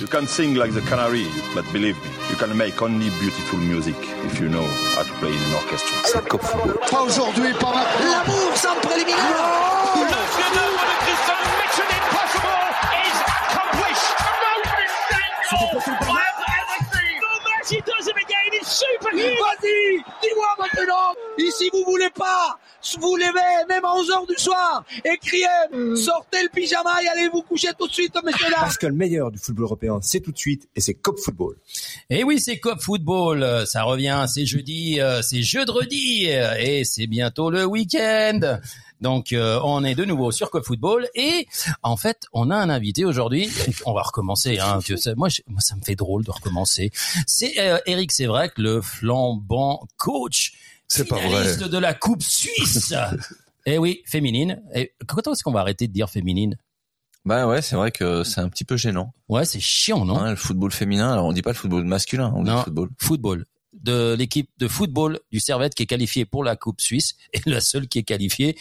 You can sing like the canary, but believe me, you can make only beautiful music if you know how to play in an orchestra. C'est Cop Football. Pas aujourd'hui, pas maintenant. L'amour sans préliminaire. Le chef-d'œuvre de Christian Mission Impossible is accomplished. He does it again. It's superhuman. Vas-y, dis-moi maintenant. Et si vous voulez pas, vous levez même à 11h du soir et criez, sortez le pyjama et allez vous coucher tout de suite, messieurs là. Parce que le meilleur du football européen, c'est tout de suite et c'est Cop Football. Et oui, c'est Cop Football. euh, Ça revient, c'est jeudi, euh, c'est jeudi euh, et c'est bientôt le week-end. Donc, euh, on est de nouveau sur Cop Football et en fait, on a un invité aujourd'hui. On va recommencer. Hein, que ça- moi, je- moi, ça me fait drôle de recommencer. C'est euh, Eric Sévrac, le flambant coach C'est pas finaliste vrai. de la Coupe Suisse. Eh oui, féminine. Et quand est-ce qu'on va arrêter de dire féminine? Bah ouais, c'est vrai que c'est un petit peu gênant. Ouais, c'est chiant, non? Hein, le football féminin, alors on dit pas le football masculin, on dit Non. le football. football de l'équipe de football du Servette qui est qualifiée pour la Coupe Suisse et la seule qui est qualifiée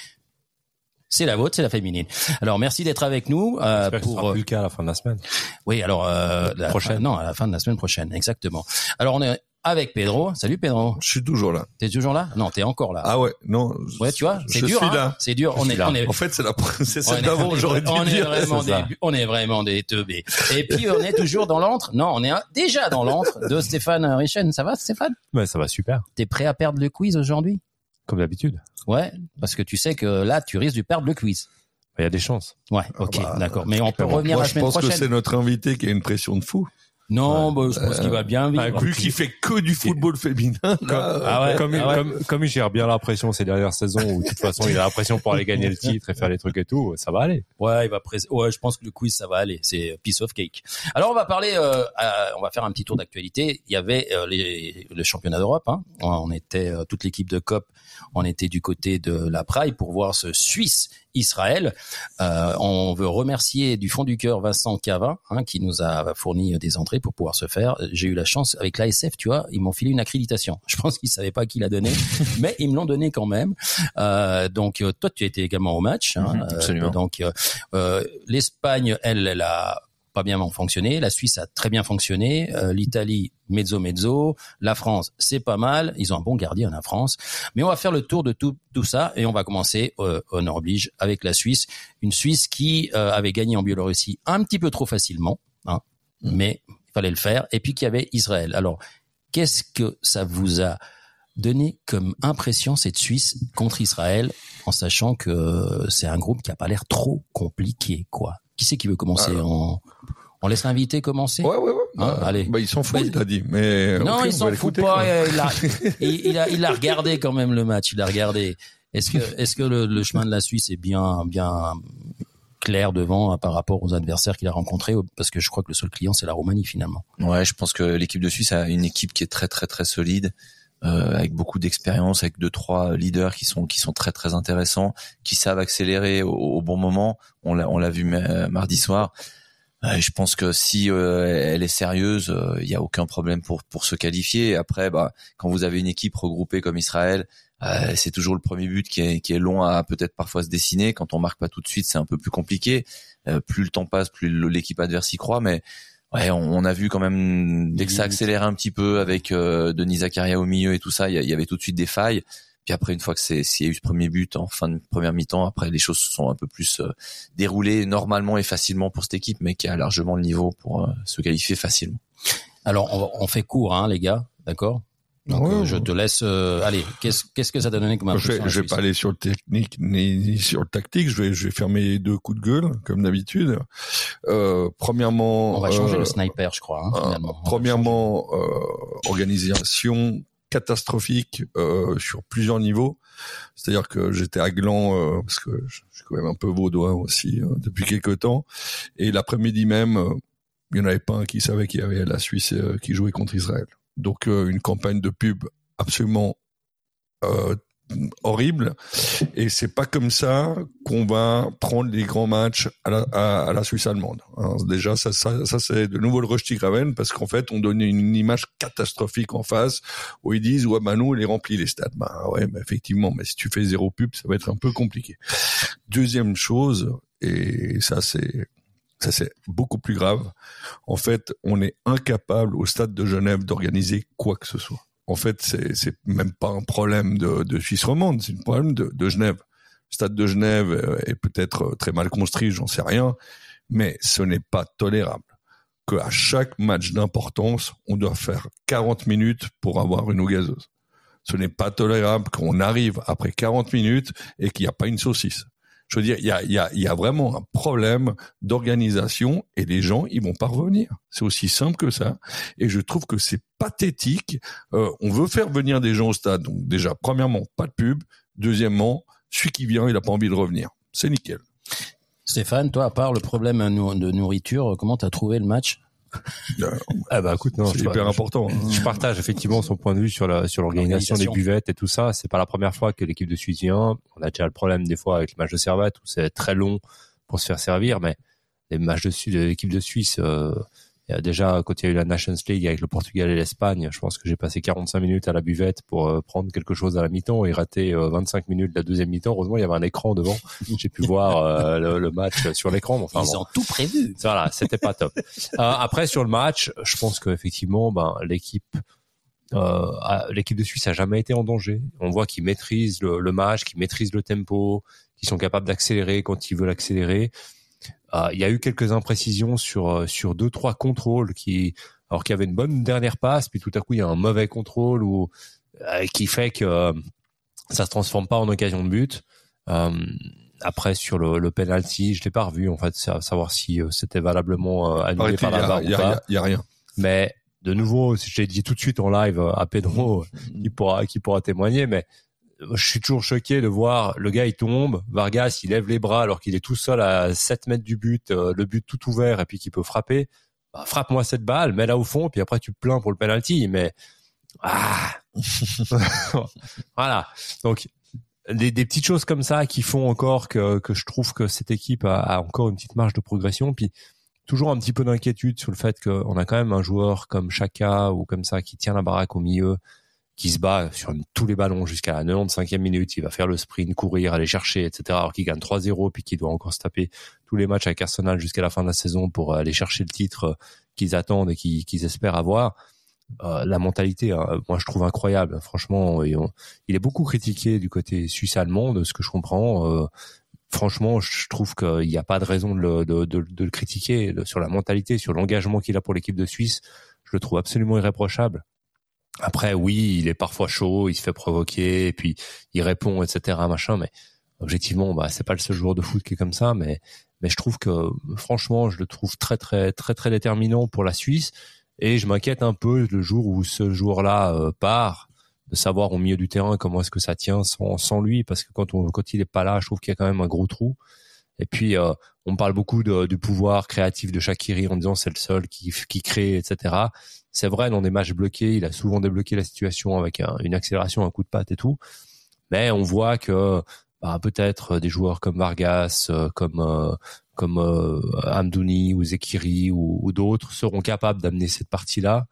c'est la vôtre, c'est la féminine. Alors merci d'être avec nous euh, J'espère que ce pour sera plus le cas à la fin de la semaine. oui alors euh, la Prochaine. non à la fin de la semaine prochaine exactement. Alors on est avec Pedro. Salut Pedro. Je suis toujours là. T'es toujours là? Non, t'es encore là. Ah ouais, non. ouais, tu vois, c'est je dur. suis hein. là. C'est dur. On est, on est, En fait, c'est la, c'est on celle est- d'avant, on est- j'aurais dû on est vraiment des, on est vraiment des teubés. Et puis on est toujours dans l'antre. Non, on est déjà dans l'antre de Stéphane Richen. Ça va, Stéphane? Ouais, ça va super. T'es prêt à perdre le quiz aujourd'hui? Comme d'habitude. Ouais, parce que tu sais que là, tu risques de perdre le quiz. Il y a des chances. Ouais, ok, bah, d'accord. Mais on peut Moi, revenir la je semaine pense que prochaine. c'est notre invité qui a une pression de fou. Non, bah, je pense qu'il va bien vivre. Ah, Vu qu'il fait que du football féminin. là, Ah ouais, comme, il, ah ouais. comme, comme il gère bien la pression ces dernières saisons, où de toute façon il a la pression pour aller gagner le titre et faire les trucs et tout, ça va aller. Ouais, il va pré- Ouais, je pense que le quiz ça va aller. C'est piece of cake. Alors on va parler. euh, à- on va faire un petit tour d'actualité. Il y avait euh, les, le championnat d'Europe. Hein. On était euh, toute l'équipe de COP. On était du côté de la Praille pour voir ce Suisse Israël. Euh, on veut remercier du fond du cœur Vincent Cavin hein, qui nous a fourni des entrées pour pouvoir se faire. J'ai eu la chance avec l'ASF, tu vois, ils m'ont filé une accréditation. Je pense qu'ils savaient pas qui l'a donné, mais ils me l'ont donné quand même. Euh, donc euh, toi, tu étais également au match. Hein, Mhm, Euh, absolument. donc euh, euh, l'Espagne, elle, elle a pas bien fonctionné. La Suisse a très bien fonctionné. Euh, L'Italie, mezzo mezzo. La France, c'est pas mal. Ils ont un bon gardien, la France. Mais on va faire le tour de tout, tout ça et on va commencer, euh, oblige, avec la Suisse. Une Suisse qui euh, avait gagné en Biélorussie un petit peu trop facilement, hein, mais il fallait le faire. Et puis qu'il y avait Israël. Alors, qu'est-ce que ça vous a donné comme impression cette Suisse contre Israël, en sachant que c'est un groupe qui a pas l'air trop compliqué, quoi? Qui c'est qui veut commencer on, on laisse l'invité commencer Ouais, ouais, ouais. Hein, Bah, allez. Bah, il s'en fout, Vas-y. il a dit. Mais, Non, ok, il on s'en va fout l'écouter, pas. euh, Il a, il, il a, il a regardé quand même le match. Il a regardé. Est-ce que, est-ce que le, le chemin de la Suisse est bien, bien clair devant euh, par rapport aux adversaires qu'il a rencontrés Parce que je crois que le seul client c'est la Roumanie finalement. Ouais, je pense que l'équipe de Suisse a une équipe qui est très très très solide, euh, avec beaucoup d'expérience, avec deux trois leaders qui sont qui sont très très intéressants, qui savent accélérer au, au bon moment. On l'a on l'a vu ma- mardi soir. Euh, je pense que si euh, elle est sérieuse, euh, il y a aucun problème pour pour se qualifier. Après, bah, quand vous avez une équipe regroupée comme Israël, euh, c'est toujours le premier but qui est qui est long à peut-être parfois se dessiner. Quand on marque pas tout de suite, c'est un peu plus compliqué. Euh, plus le temps passe, plus l'équipe adverse y croit. Mais ouais, on, on a vu quand même dès que ça accélère un petit peu avec euh, Denis Zakaria au milieu et tout ça, il y, a- il y avait tout de suite des failles. Puis après, une fois que c'est s'il y a eu ce premier but en fin de première mi-temps, après les choses se sont un peu plus euh, déroulées normalement et facilement pour cette équipe, mais qui a largement le niveau pour euh, se qualifier facilement. Alors on, on fait court, hein, les gars, d'accord? Donc Ouais, euh, je te laisse. euh, allez, qu'est-ce qu'est-ce que ça t'a donné comme Je impression vais, la je vais pas aller sur le technique ni, ni sur le tactique. Je vais, je vais faire mes deux coups de gueule comme d'habitude. Euh, premièrement, On va changer euh, le sniper, je crois. Hein, euh, finalement. Premièrement, euh, organisation catastrophique euh, sur plusieurs niveaux. C'est-à-dire que j'étais à Gland euh, parce que je suis quand même un peu vaudois aussi euh, depuis quelque temps. Et l'après-midi même, euh, il n'y en avait pas un qui savait qu'il y avait la Suisse euh, qui jouait contre Israël. Donc une campagne de pub absolument horrible. Et c'est pas comme ça qu'on va prendre les grands matchs à la, à, la Suisse allemande. déjà, ça, ça, ça c'est de nouveau le Graven parce qu'en fait, on donne une image catastrophique en face où ils disent ouais bah nous on les remplit les stades. Bah ouais, mais effectivement, mais si tu fais zéro pub, ça va être un peu compliqué. Deuxième chose, et ça c'est ça c'est beaucoup plus grave. En fait, on est incapable au stade de Genève d'organiser quoi que ce soit. En fait, c'est même pas un problème de, Suisse romande, c'est un problème de, Genève. Le stade de Genève euh, est peut-être très mal construit, j'en sais rien, mais ce n'est pas tolérable qu'à chaque match d'importance, on doit faire 40 minutes pour avoir une eau gazeuse. Ce n'est pas tolérable qu'on arrive après 40 minutes et qu'il n'y a pas une saucisse. Je veux dire, il y a, y a, y a vraiment un problème d'organisation et les gens, ils vont pas revenir. C'est aussi simple que ça. Et je trouve que c'est pathétique. Euh, on veut faire venir des gens au stade. Donc déjà, premièrement, pas de pub. Deuxièmement, celui qui vient, il a pas envie de revenir. C'est nickel. Stéphane, toi, à part le problème de nourriture, comment t'as trouvé le match? ah bah écoute, non, c'est hyper important. Hein. Je partage effectivement son point de vue sur la sur l'organisation des buvettes et tout ça. C'est pas la première fois que l'équipe de Suisse vient. On a déjà le problème des fois avec le match de Servette où c'est très long pour se faire servir, mais les matchs de, de l'équipe de Suisse, euh, déjà, quand il y a eu la Nations League avec le Portugal et l'Espagne, je pense que j'ai passé 45 minutes à la buvette pour euh, prendre quelque chose à la mi-temps et rater 25 euh, minutes de la deuxième mi-temps. Heureusement, il y avait un écran devant. J'ai pu voir euh, le, match sur l'écran. Enfin, Ils ont tout prévu. Voilà, c'était pas top. après, sur le match, je pense qu'effectivement, ben, l'équipe l'équipe de Suisse a jamais été en danger. On voit qu'ils maîtrisent le, le match, qu'ils maîtrisent le tempo, qu'ils sont capables d'accélérer quand ils veulent accélérer. Euh, il y a eu quelques imprécisions sur euh, sur deux trois contrôles qui alors qu'il y avait une bonne dernière passe puis tout à coup il y a un mauvais contrôle ou euh, qui fait que ça se transforme pas en occasion de but. après sur le, le penalty, je l'ai pas revu en fait, savoir si c'était valablement annulé par la barre ou pas. Il y, a rien. Mais de nouveau, je l'ai dit tout de suite en live à Pedro, qui pourra qui pourra témoigner, mais je suis toujours choqué de voir le gars il tombe, Vargas il lève les bras alors qu'il est tout seul à 7 mètres du but, euh, le but tout ouvert et puis qu'il peut frapper. Bah, frappe-moi cette balle, mets-la au fond, puis après tu te plains pour le penalty. Mais ah voilà. Donc des, des, petites choses comme ça qui font encore que, que je trouve que cette équipe a, a encore une petite marge de progression. Puis toujours un petit peu d'inquiétude sur le fait qu'on a quand même un joueur comme Chaka ou comme ça qui tient la baraque au milieu qui se bat sur tous les ballons jusqu'à la 95e minute, il va faire le sprint, courir, aller chercher, etc. Alors qu'il gagne 3-0 puis qu'il doit encore se taper tous les matchs avec Arsenal jusqu'à la fin de la saison pour aller chercher le titre euh, qu'ils attendent et qu'ils espèrent avoir. Euh, la mentalité, hein, moi je trouve incroyable. Franchement, il est beaucoup critiqué du côté suisse-allemand, de ce que je comprends. Euh, franchement, je trouve qu'il n'y a pas de raison de le, de, de le critiquer sur la mentalité, sur l'engagement qu'il a pour l'équipe de Suisse. Je le trouve absolument irréprochable. Après, oui, il est parfois chaud, il se fait provoquer, et puis il répond, etc., machin. Mais objectivement, bah, c'est pas le seul joueur de foot qui est comme ça. Mais, mais je trouve que, franchement, je le trouve très, très, très, très déterminant pour la Suisse. Et je m'inquiète un peu le jour où ce joueur-là euh, part, de savoir au milieu du terrain comment est-ce que ça tient sans, sans lui, parce que quand on, quand il est pas là, je trouve qu'il y a quand même un gros trou. Et puis, euh, on parle beaucoup du pouvoir créatif de Shakiri en disant c'est le seul qui, qui crée, etc. C'est vrai, dans des matchs bloqués, il a souvent débloqué la situation avec une accélération, un coup de patte et tout. Mais on voit que bah, peut-être des joueurs comme Vargas, euh, comme euh, comme euh, Amdouni ou Zekiri ou, d'autres seront capables d'amener cette partie-là.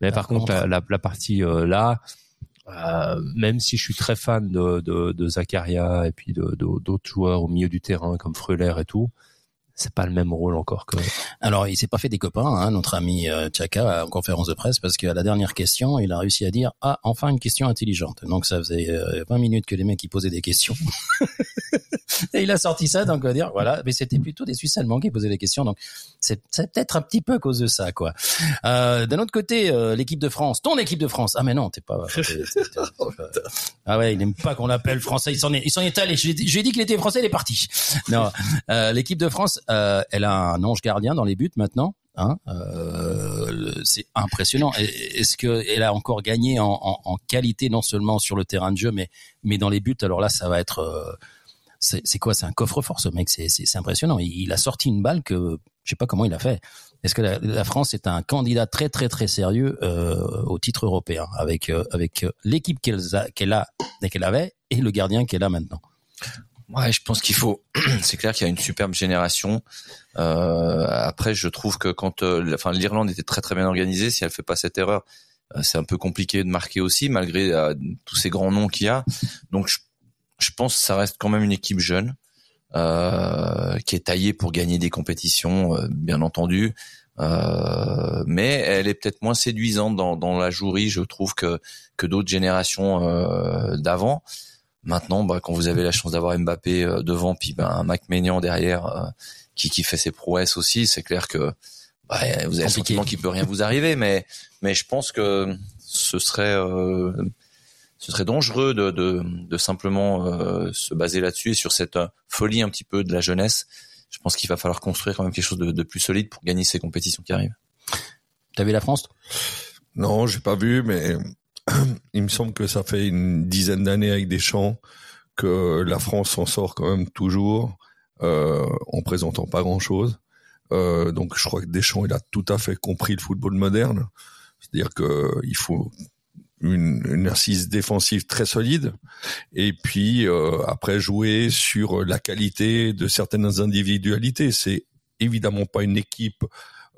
Mais par, contre, la, la, partie là, même si je suis très fan de, de, de Zakaria et puis de d'autres joueurs au milieu du terrain comme Freuler et tout, c'est pas le même rôle encore que. Alors, il s'est pas fait des copains, hein, notre ami euh, Chaka, en conférence de presse, parce qu'à la dernière question, il a réussi à dire ah enfin une question intelligente. Donc ça faisait 20 euh, minutes que les mecs ils posaient des questions. Et il a sorti ça, donc on va dire voilà, mais c'était plutôt des Suisses allemands qui posaient des questions, donc c'est peut-être un petit peu à cause de ça, quoi. Euh, D'un autre côté, l'équipe de France, ton équipe de France. Ah mais non, t'es pas. ah ouais, il aime pas qu'on l'appelle français. Il s'en est, il s'en est allé. Je lui ai dit qu'il était français, il est parti. Non, l'équipe de France, euh, elle a un ange gardien dans les buts maintenant. Hein, euh, c'est impressionnant. Est-ce que elle a encore gagné en, qualité non seulement sur le terrain de jeu, mais dans les buts? Alors là, ça va être euh, c'est quoi? C'est un coffre-fort, ce mec. C'est impressionnant. Il, a sorti une balle que je sais pas comment il a fait. Est-ce que la, France est un candidat très très très sérieux au titre européen avec l'équipe qu'elle qu'elle a qu'elle avait et le gardien qu'elle a maintenant? Ouais, je pense qu'il faut. C'est clair qu'il y a une superbe génération. Euh, après, je trouve que quand, euh, enfin, l'Irlande était très très bien organisée, si elle fait pas cette erreur, euh, c'est un peu compliqué de marquer aussi, malgré tous ces grands noms qu'il y a. Donc, je je pense que ça reste quand même une équipe jeune. euh, qui est taillée pour gagner des compétitions, euh, bien entendu. Euh, mais elle est peut-être moins séduisante dans, dans la jouerie, je trouve, que, que d'autres générations euh, d'avant. Maintenant, bah, quand vous avez la chance d'avoir Mbappé euh, devant, puis ben, un Mac Maignan derrière euh, qui, qui fait ses prouesses aussi, c'est clair que bah, vous avez le sentiment qu'il peut rien vous arriver. Mais, mais je pense que ce serait, euh, ce serait dangereux de, de, de simplement euh, se baser là-dessus et sur cette euh, folie un petit peu de la jeunesse. Je pense qu'il va falloir construire quand même quelque chose de, de plus solide pour gagner ces compétitions qui arrivent. T'as vu la France Non, j'ai pas vu, mais il me semble que ça fait une dizaine d'années avec Deschamps que la France s'en sort quand même toujours euh, en présentant pas grand-chose. Euh, donc je crois que Deschamps il a tout à fait compris le football moderne, c'est-à-dire que il faut une, une assise défensive très solide et puis euh, après jouer sur la qualité de certaines individualités. C'est évidemment pas une équipe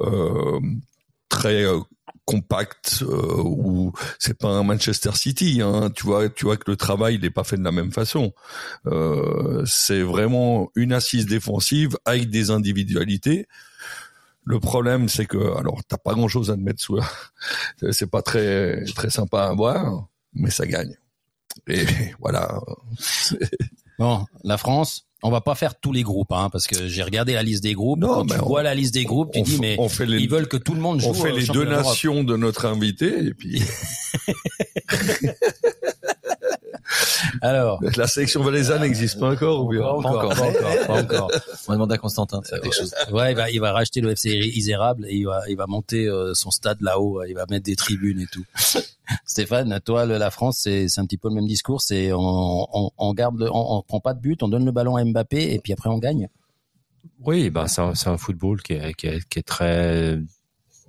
euh, très compacte euh, ou c'est pas un Manchester City. Hein. Tu vois, tu vois que le travail n'est pas fait de la même façon. Euh, c'est vraiment une assise défensive avec des individualités. Le problème, c'est que alors t'as pas grand chose à te mettre sous. c'est pas très très sympa à voir, mais ça gagne. Et voilà. Bon, la France, on va pas faire tous les groupes, hein, parce que j'ai regardé la liste des groupes. Non, Quand mais tu on- vois la liste des groupes, tu on dis mais on fait les- ils veulent que tout le monde joue. On fait au les deux championnat d'Europe. nations de notre invité et puis Alors, la sélection valaisanne n'existe pas encore ou bien pas encore, pas encore, pas encore. On va demander à Constantin de faire quelque chose. Ouais, il va, il va racheter le FC Isérable et il va, il va monter euh, son stade là-haut. Il va mettre des tribunes et tout. Stéphane, toi, le- la France, c'est, c'est un petit peu le même discours. C'est on, on, on garde, le- on, on prend pas de but, on donne le ballon à Mbappé et puis après on gagne? Oui, ben c'est un, football qui est, qui, est, qui est très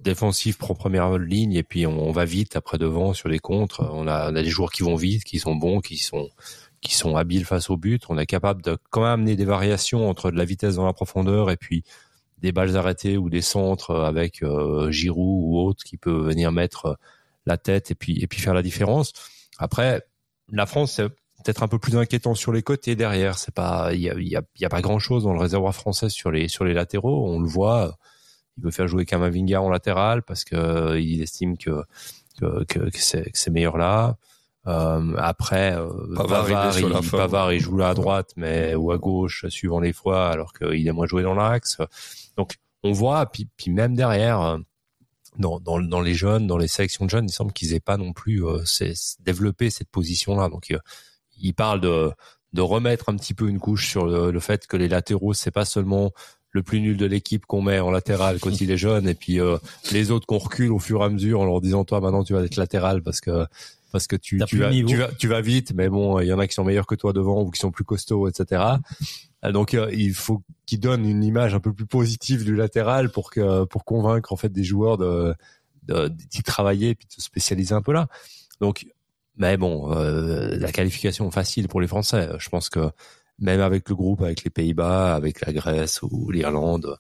défensif pour première ligne et puis on, va vite après devant sur les contres. On a, on a des joueurs qui vont vite, qui sont bons, qui sont qui sont habiles face au but. On est capable de quand même amener des variations entre de la vitesse dans la profondeur et puis des balles arrêtées ou des centres avec euh, Giroud ou autre qui peut venir mettre la tête et puis et puis faire la différence. Après, la France c'est peut-être un peu plus inquiétant sur les côtés derrière. C'est pas il y a, y a, y a pas grand chose dans le réservoir français sur les sur les latéraux. On le voit. Il veut faire jouer Kamavinga en latéral parce que euh, il estime que que, que, que c'est que c'est meilleur là. Euh, après, euh, Pavard, il Pavard, il. Pavard, il joue là à droite, mais ou à gauche, suivant les fois, alors qu'il aime moins jouer dans l'axe. Donc, on voit, puis, puis même derrière, euh, dans, dans, dans les jeunes, dans les sélections de jeunes, il semble qu'ils aient pas non plus euh, développé cette position-là. Donc, euh, il parle de, de remettre un petit peu une couche sur le, le fait que les latéraux, c'est pas seulement le plus nul de l'équipe qu'on met en latéral quand il est jeune, et puis euh, les autres qu'on recule au fur et à mesure en leur disant toi maintenant tu vas être latéral parce que parce que tu, tu, vas, tu vas tu vas vite, mais bon il y en a qui sont meilleurs que toi devant ou qui sont plus costauds, etc. Euh, Donc euh, il faut qu'il donne une image un peu plus positive du latéral pour que pour convaincre en fait des joueurs de de- d'y travailler et puis de se spécialiser un peu là. Donc mais bon, euh, la qualification facile pour les Français. Je pense que même avec le groupe, avec les Pays-Bas, avec la Grèce ou l'Irlande,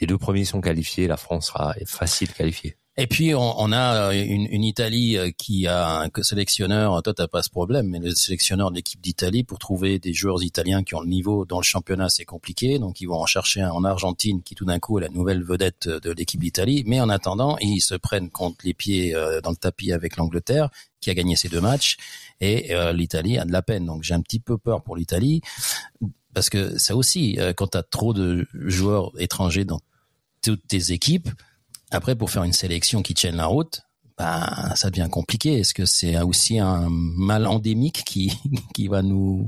les deux premiers sont qualifiés. La France sera facile qualifiée. Et puis on, on a euh, une, une Italie euh, qui a un sélectionneur. Toi, t'as pas ce problème, mais le sélectionneur de l'équipe d'Italie pour trouver des joueurs italiens qui ont le niveau dans le championnat, c'est compliqué. Donc ils vont en chercher un en Argentine qui tout d'un coup est la nouvelle vedette de l'équipe d'Italie. Mais en attendant, ils se prennent contre les pieds euh, dans le tapis avec l'Angleterre qui a gagné ces deux matchs et euh, l'Italie a de la peine. Donc j'ai un petit peu peur pour l'Italie parce que ça aussi, euh, quand tu as trop de joueurs étrangers dans toutes tes équipes, après pour faire une sélection qui tienne la route, bah, ça devient compliqué. Est-ce que c'est aussi un mal endémique qui, qui va nous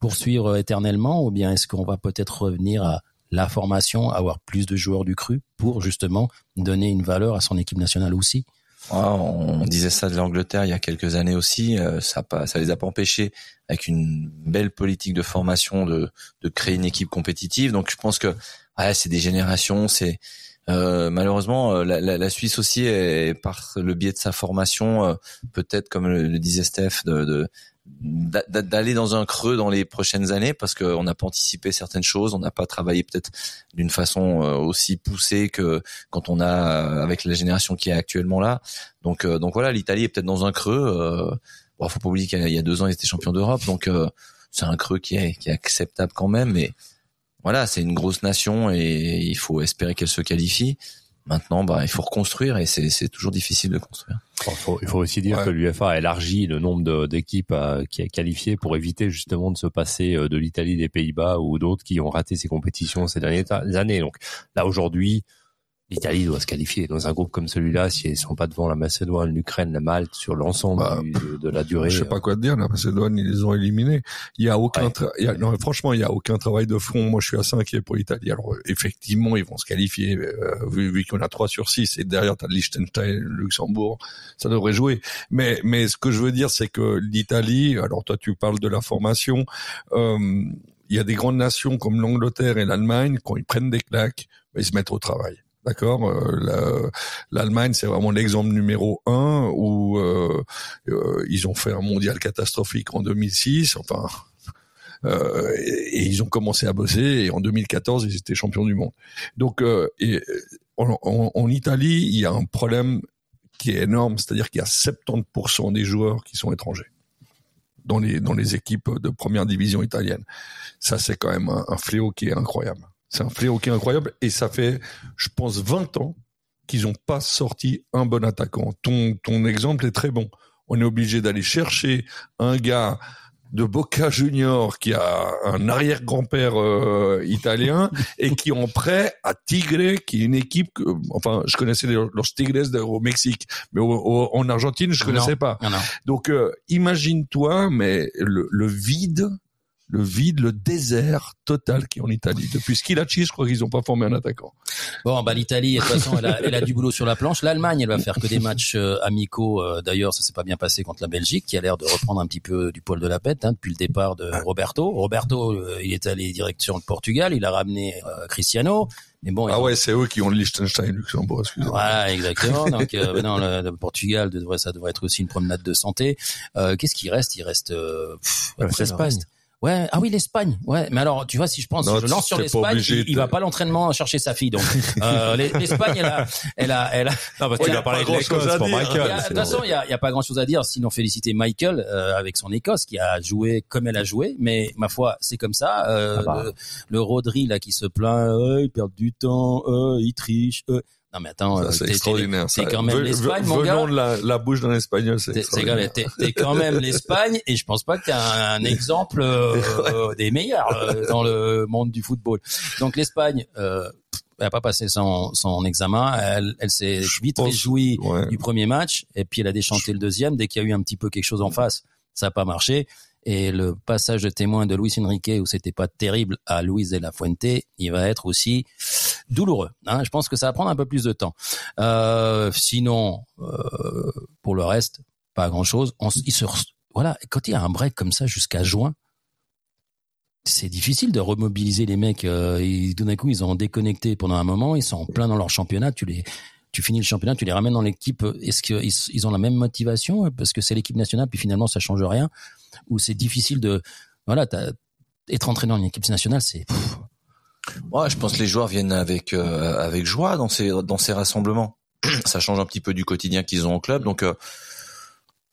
poursuivre éternellement ou bien est-ce qu'on va peut-être revenir à la formation, avoir plus de joueurs du cru pour justement donner une valeur à son équipe nationale aussi? Ah, on disait ça de l'Angleterre il y a quelques années aussi. euh, ça, pas, ça les a pas empêchés avec une belle politique de formation de, de créer une équipe compétitive. Donc je pense que ouais, c'est des générations. C'est euh, malheureusement euh, la, la, la Suisse aussi est par le biais de sa formation euh, peut-être comme le, disait Steph de, de d'a- d'a- d'aller dans un creux dans les prochaines années parce qu'on n'a pas anticipé certaines choses, on n'a pas travaillé peut-être d'une façon euh, aussi poussée que quand on a avec la génération qui est actuellement là. Donc euh, donc voilà, l'Italie est peut-être dans un creux. Euh, bon, faut pas oublier qu'il y a- deux ans ils étaient champions d'Europe, donc c'est un creux qui est, qui est acceptable quand même, mais voilà, c'est une grosse nation et il faut espérer qu'elle se qualifie. Maintenant, bah, il faut reconstruire et c'est, c'est toujours difficile de construire. Bon, faut- il faut aussi dire Ouais. que l'UFA a élargi le nombre de- d'équipes euh, qui est qualifiées pour éviter justement de se passer euh, de l'Italie, des Pays-Bas ou d'autres qui ont raté ces compétitions ces dernières années. Donc là aujourd'hui, l'Italie doit se qualifier dans un groupe comme celui-là si ils sont pas devant la Macédoine, l'Ukraine, la Malte sur l'ensemble Bah, de, la durée. Je sais pas quoi te dire, la Macédoine, ils les ont éliminés. Il y a aucun, Ouais. tra- il y a- non, franchement, il y a aucun travail de fond. Moi, je suis assez inquiet pour l'Italie. Alors, euh, effectivement, ils vont se qualifier, euh, vu, vu qu'on a 3 sur 6 et derrière, t'as Liechtenstein, Luxembourg, ça devrait jouer. Mais, mais ce que je veux dire, c'est que l'Italie, alors toi, tu parles de la formation, euh, il y a des grandes nations comme l'Angleterre et l'Allemagne, quand ils prennent des claques, ben, ils se mettent au travail. D'accord, Euh, la- l'Allemagne c'est vraiment l'exemple numéro un où euh, euh, ils ont fait un mondial catastrophique en 2006. Enfin, et, ils ont commencé à bosser et en 2014 ils étaient champions du monde. Donc en, Italie il y a un problème qui est énorme, c'est-à-dire qu'il y a 70% des joueurs qui sont étrangers dans les équipes de première division italienne. Ça c'est quand même un fléau qui est incroyable. C'est un fléau qui est incroyable et ça fait, je pense, 20 ans qu'ils n'ont pas sorti un bon attaquant. Ton, ton exemple est très bon. On est obligé d'aller chercher un gars de Boca Junior qui a un arrière-grand-père euh, italien et qui en prêt à Tigre, qui est une équipe que, enfin, je connaissais les, los Tigres au Mexique, mais au- au- en Argentine, je Non. connaissais pas. Non. Donc, euh, imagine-toi, mais le, le vide, le vide, le désert total qui est en Italie. Depuis Schilacci, je crois qu'ils n'ont pas formé un attaquant. Bon, bah l'Italie, de toute façon, elle a, elle a du boulot sur la planche. L'Allemagne, elle va faire que des matchs euh, amicaux. Euh, D'ailleurs, ça s'est pas bien passé contre la Belgique, qui a l'air de reprendre un petit peu du poil de la bête hein, depuis le départ de Roberto. Roberto, euh, il est allé direction le Portugal, il a ramené Cristiano. Mais bon, Ah ouais, c'est eux qui ont le Liechtenstein, Luxembourg, excusez-moi. Voilà, exactement. Donc, euh, maintenant, le, le Portugal devrait, ça devrait être aussi une promenade de santé. Euh, Qu'est-ce qui reste? Il reste euh, pff, Ouais, reste. Ouais, ah oui, l'Espagne. Ouais, mais alors, tu vois, si je pense, Non, je lance sur l'Espagne, il, il va pas l'entraînement chercher sa fille. Donc, euh, l'Es- l'Espagne, elle a, elle a, elle a. Non, parce qu'il a pas de l'Écosse pour Michael. a- de toute façon, il y a, y a pas grand chose à dire, sinon féliciter Michael euh, avec son Écosse qui a joué comme elle a joué. Mais ma foi, c'est comme ça. Euh, Ah bah. le, le Rodri là qui se plaint, euh, il perd du temps, euh, il triche. Non mais attends, euh, c'est extraordinaire. t'es quand même l'Espagne, mon gars. De la, la bouche d'un espagnol, c'est extraordinaire. t'es quand même l'Espagne et je pense pas que t'es un, un exemple euh, des meilleurs euh, dans le monde du football. Donc l'Espagne, euh, elle a pas passé son, son examen, elle, elle s'est vite pense- réjouie Ouais. du premier match et puis elle a déchanté le deuxième dès qu'il y a eu un petit peu quelque chose en face, ça a pas marché. Et le passage de témoin de Luis Enrique où c'était pas terrible à Luis de la Fuente, il va être aussi douloureux. Hein. Je pense que ça va prendre un peu plus de temps. Euh, sinon, euh, pour le reste, pas grand chose. On, s- il se, re- voilà, quand il y a un break comme ça jusqu'à juin, c'est difficile de remobiliser les mecs. Euh, ils, tout d'un coup, ils ont déconnecté pendant un moment, ils sont en plein dans leur championnat. Tu les, tu finis le championnat, tu les ramènes dans l'équipe. Est-ce qu'ils ils ont la même motivation parce que c'est l'équipe nationale, puis finalement ça change rien, ou c'est difficile de, voilà, être entraîné une équipe nationale, c'est Ouais, je pense que les joueurs viennent avec euh, avec joie dans ces dans ces rassemblements. Ça change un petit peu du quotidien qu'ils ont au club. Donc euh,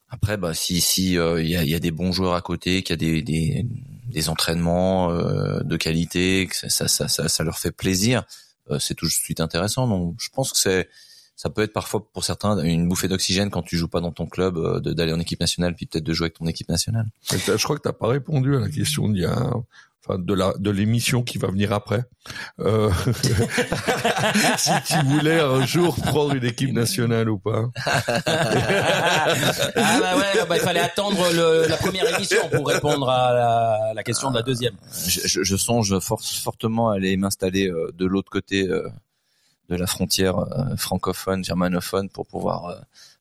après, bah si si euh, il y a y a des bons joueurs à côté, qu'il y a des des, des entraînements euh, de qualité, que ça ça ça, leur fait plaisir, euh, c'est tout de suite intéressant. Donc je pense que c'est ça peut être parfois pour certains une bouffée d'oxygène quand tu joues pas dans ton club d'aller en équipe nationale puis peut-être de jouer avec ton équipe nationale. Je crois que t'as pas répondu à la question d'il y enfin, de la, de l'émission qui va venir après. Euh, si tu voulais un jour prendre une équipe nationale ou pas. ah bah ouais, bah, il fallait attendre le- la première émission pour répondre à la, la question de la deuxième. je, je, je songe fort, fortement à aller m'installer euh, de l'autre côté euh, de la frontière euh, francophone, germanophone, pour pouvoir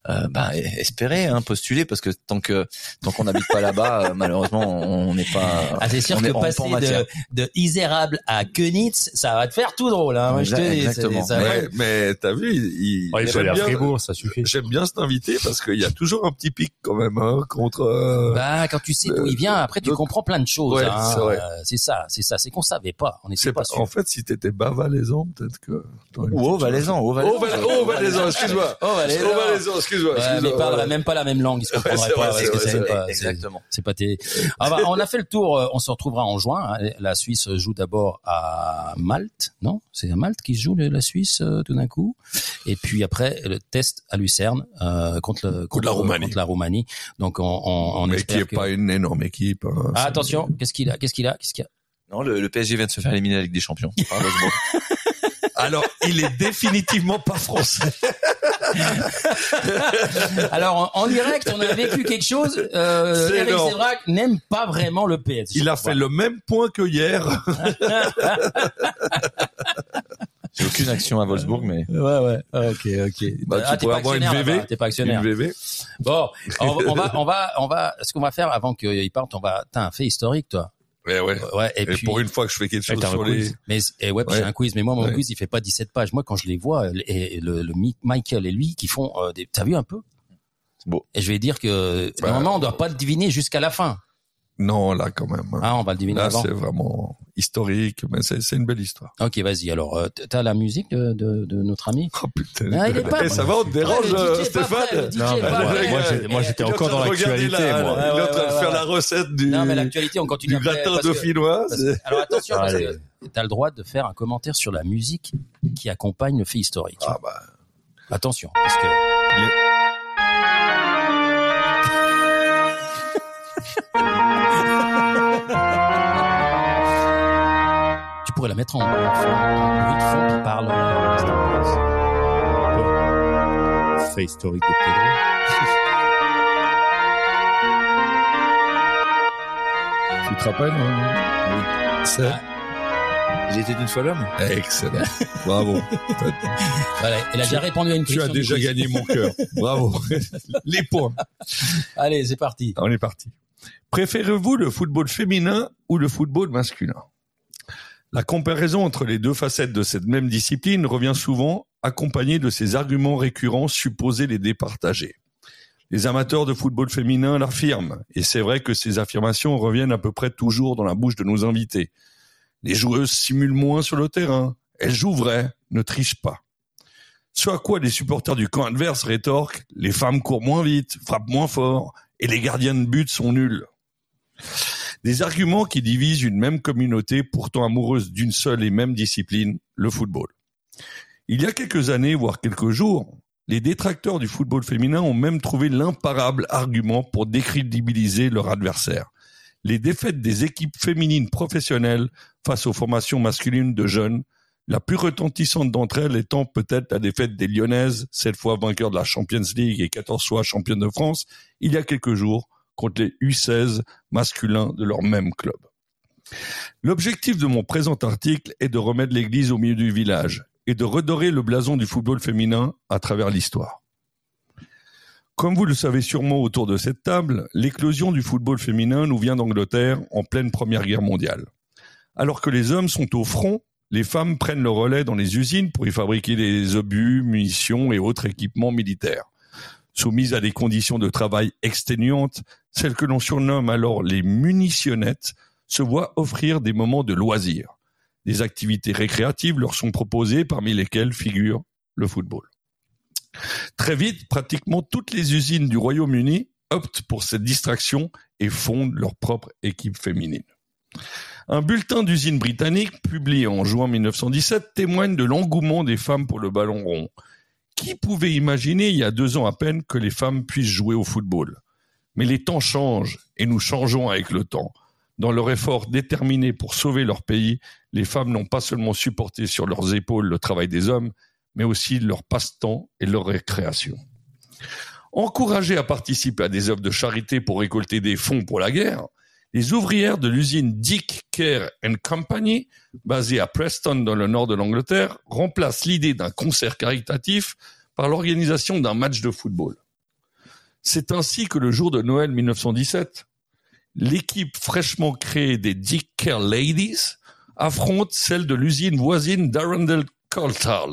euh, bah, espérer hein, postuler, parce que tant que tant qu'on n'habite pas là-bas, euh, malheureusement, on n'est pas. Ah, c'est sûr on que passer de, de Isérable à Könitz, ça va te faire tout drôle. Hein. Moi, je te Exactement. ça Mais, t'as vu, il, il- Ouais, il faut j'aime aller à Fribourg, ça suffit. J'aime bien cet invité parce qu'il y a toujours un petit pic quand même hein, contre. euh, Bah, quand tu sais d'où il vient, après tu donc- comprends plein de choses. Ouais, hein. c'est vrai. Euh, c'est ça, c'est ça. C'est qu'on savait pas. On c'est n'était pas pas, sûr. en fait, si t'étais bas valaisan, peut-être que. Ou au. Valaisan, au Oh, Valaisan. Val- oh, Valaisan, excuse-moi. Oh, Valaisan. Oh, Valaisan, excuse-moi. Ouais, ils parleraient même pas la même langue, ils se comprendraient pas. vrai, parce que c'est c'est vrai, pas- c'est c'est- exactement. C'est pas terrible. Ah bah, on a fait le tour. euh, On se retrouvera en juin. hein. La Suisse joue d'abord à Malte, non? C'est à Malte qui se joue la Suisse euh, tout d'un coup. Et puis après le test à Lucerne euh, contre, le, Contre la Roumanie. contre la Roumanie. Donc on, on, on mais espère qui est que- pas une énorme équipe. hein. Ah, attention, qu'est-ce qu'il a Qu'est-ce qu'il a Qu'est-ce qu'il y a? Non, le, le PSG vient de se faire éliminer avec des champions. Alors, il est définitivement pas français. Alors en, en direct, on a vécu quelque chose. Euh, Eric. Sévrac n'aime pas vraiment le PS. Il a fait le même point que hier. J'ai aucune action à Wolfsburg, mais Ouais ouais. Ok ok. Bah, Ah, tu t'es pourrais avoir une VV. T'es pas actionnaire. Une VV. Bon, on, va- on va, on va, on va, ce qu'on va faire avant qu'ils partent, on va, t'as un fait historique, toi. Ouais, ouais. Ouais, et, Et, puis, pour une fois que je fais quelque chose sur les... mais, et ouais, puis Ouais. j'ai un quiz, mais moi, mon Ouais. quiz, il fait pas 17 pages. Moi, quand je les vois, et, et le, le Mi- Michael et lui, qui font euh, des, t'as vu un peu? c'est beau. Et je vais dire que, Bah, normalement, on doit pas le deviner jusqu'à la fin. Non, là, quand même. hein. Ah, on va le deviner là, avant. c'est vraiment historique, mais c'est c'est une belle histoire. Ok, vas-y. Alors, euh, t'as la musique de, de, de notre ami? Oh putain. Ah, il est pas- Eh, ça va, on te dérange, Ouais, le DJ euh, est pas Stéphane prêt, le DJ Non, est pas moi, prêt. moi, j'ai- moi, j'étais Il est en encore train dans de regarder l'actualité, moi. Il est en train de faire la recette du, Non, mais l'actualité, on continue du après, gratin parce que- dauphinois. Parce- c'est- Alors attention, parce Allez. que t'as le droit de faire un commentaire sur la musique qui accompagne le fait historique. Ah bah, Attention, parce que tu la mettre en, en, fond, en bruit de fond qui parle. euh, Fait historique de Pedro. tu te rappelles hein Oui. C'est Il était une fois l'homme. excellent. Bravo. Voilà, elle a déjà répondu à une tu question. as du déjà gagné mon cœur. Bravo. Les points. Allez, c'est parti. On est parti. Préférez-vous le football féminin ou le football masculin? La comparaison entre les deux facettes de cette même discipline revient souvent accompagnée de ces arguments récurrents supposés les départager. Les amateurs de football féminin l'affirment, et c'est vrai que ces affirmations reviennent à peu près toujours dans la bouche de nos invités. Les joueuses simulent moins sur le terrain, elles jouent vrai, ne trichent pas. Ce à quoi les supporters du camp adverse rétorquent, les femmes courent moins vite, frappent moins fort, et les gardiens de but sont nuls. Des arguments qui divisent une même communauté pourtant amoureuse d'une seule et même discipline, le football. Il y a quelques années, voire quelques jours, les détracteurs du football féminin ont même trouvé l'imparable argument pour décrédibiliser leur adversaire. Les défaites des équipes féminines professionnelles face aux formations masculines de jeunes, la plus retentissante d'entre elles étant peut-être la défaite des Lyonnaises, cette fois vainqueurs de la Champions League et 14 fois championnes de France, il y a quelques jours, contre les U16 masculins de leur même club. L'objectif de mon présent article est de remettre l'église au milieu du village et de redorer le blason du football féminin à travers l'histoire. Comme vous le savez sûrement autour de cette table, l'éclosion du football féminin nous vient d'Angleterre en pleine Première Guerre mondiale. Alors que les hommes sont au front, les femmes prennent le relais dans les usines pour y fabriquer des obus, munitions et autres équipements militaires. Soumises à des conditions de travail exténuantes, celles que l'on surnomme alors les munitionnettes se voient offrir des moments de loisirs. Des activités récréatives leur sont proposées parmi lesquelles figure le football. Très vite, pratiquement toutes les usines du Royaume-Uni optent pour cette distraction et fondent leur propre équipe féminine. Un bulletin d'usine britannique publié en juin 1917 témoigne de l'engouement des femmes pour le ballon rond. Qui pouvait imaginer il y a deux ans à peine que les femmes puissent jouer au football? Mais les temps changent et nous changeons avec le temps. Dans leur effort déterminé pour sauver leur pays, les femmes n'ont pas seulement supporté sur leurs épaules le travail des hommes, mais aussi leur passe-temps et leur récréation. Encouragées à participer à des œuvres de charité pour récolter des fonds pour la guerre, les ouvrières de l'usine Dick Care Company, basée à Preston dans le nord de l'Angleterre, remplacent l'idée d'un concert caritatif par l'organisation d'un match de football. C'est ainsi que le jour de Noël 1917, l'équipe fraîchement créée des Dick Care Ladies affronte celle de l'usine voisine d'Arundel Coltal.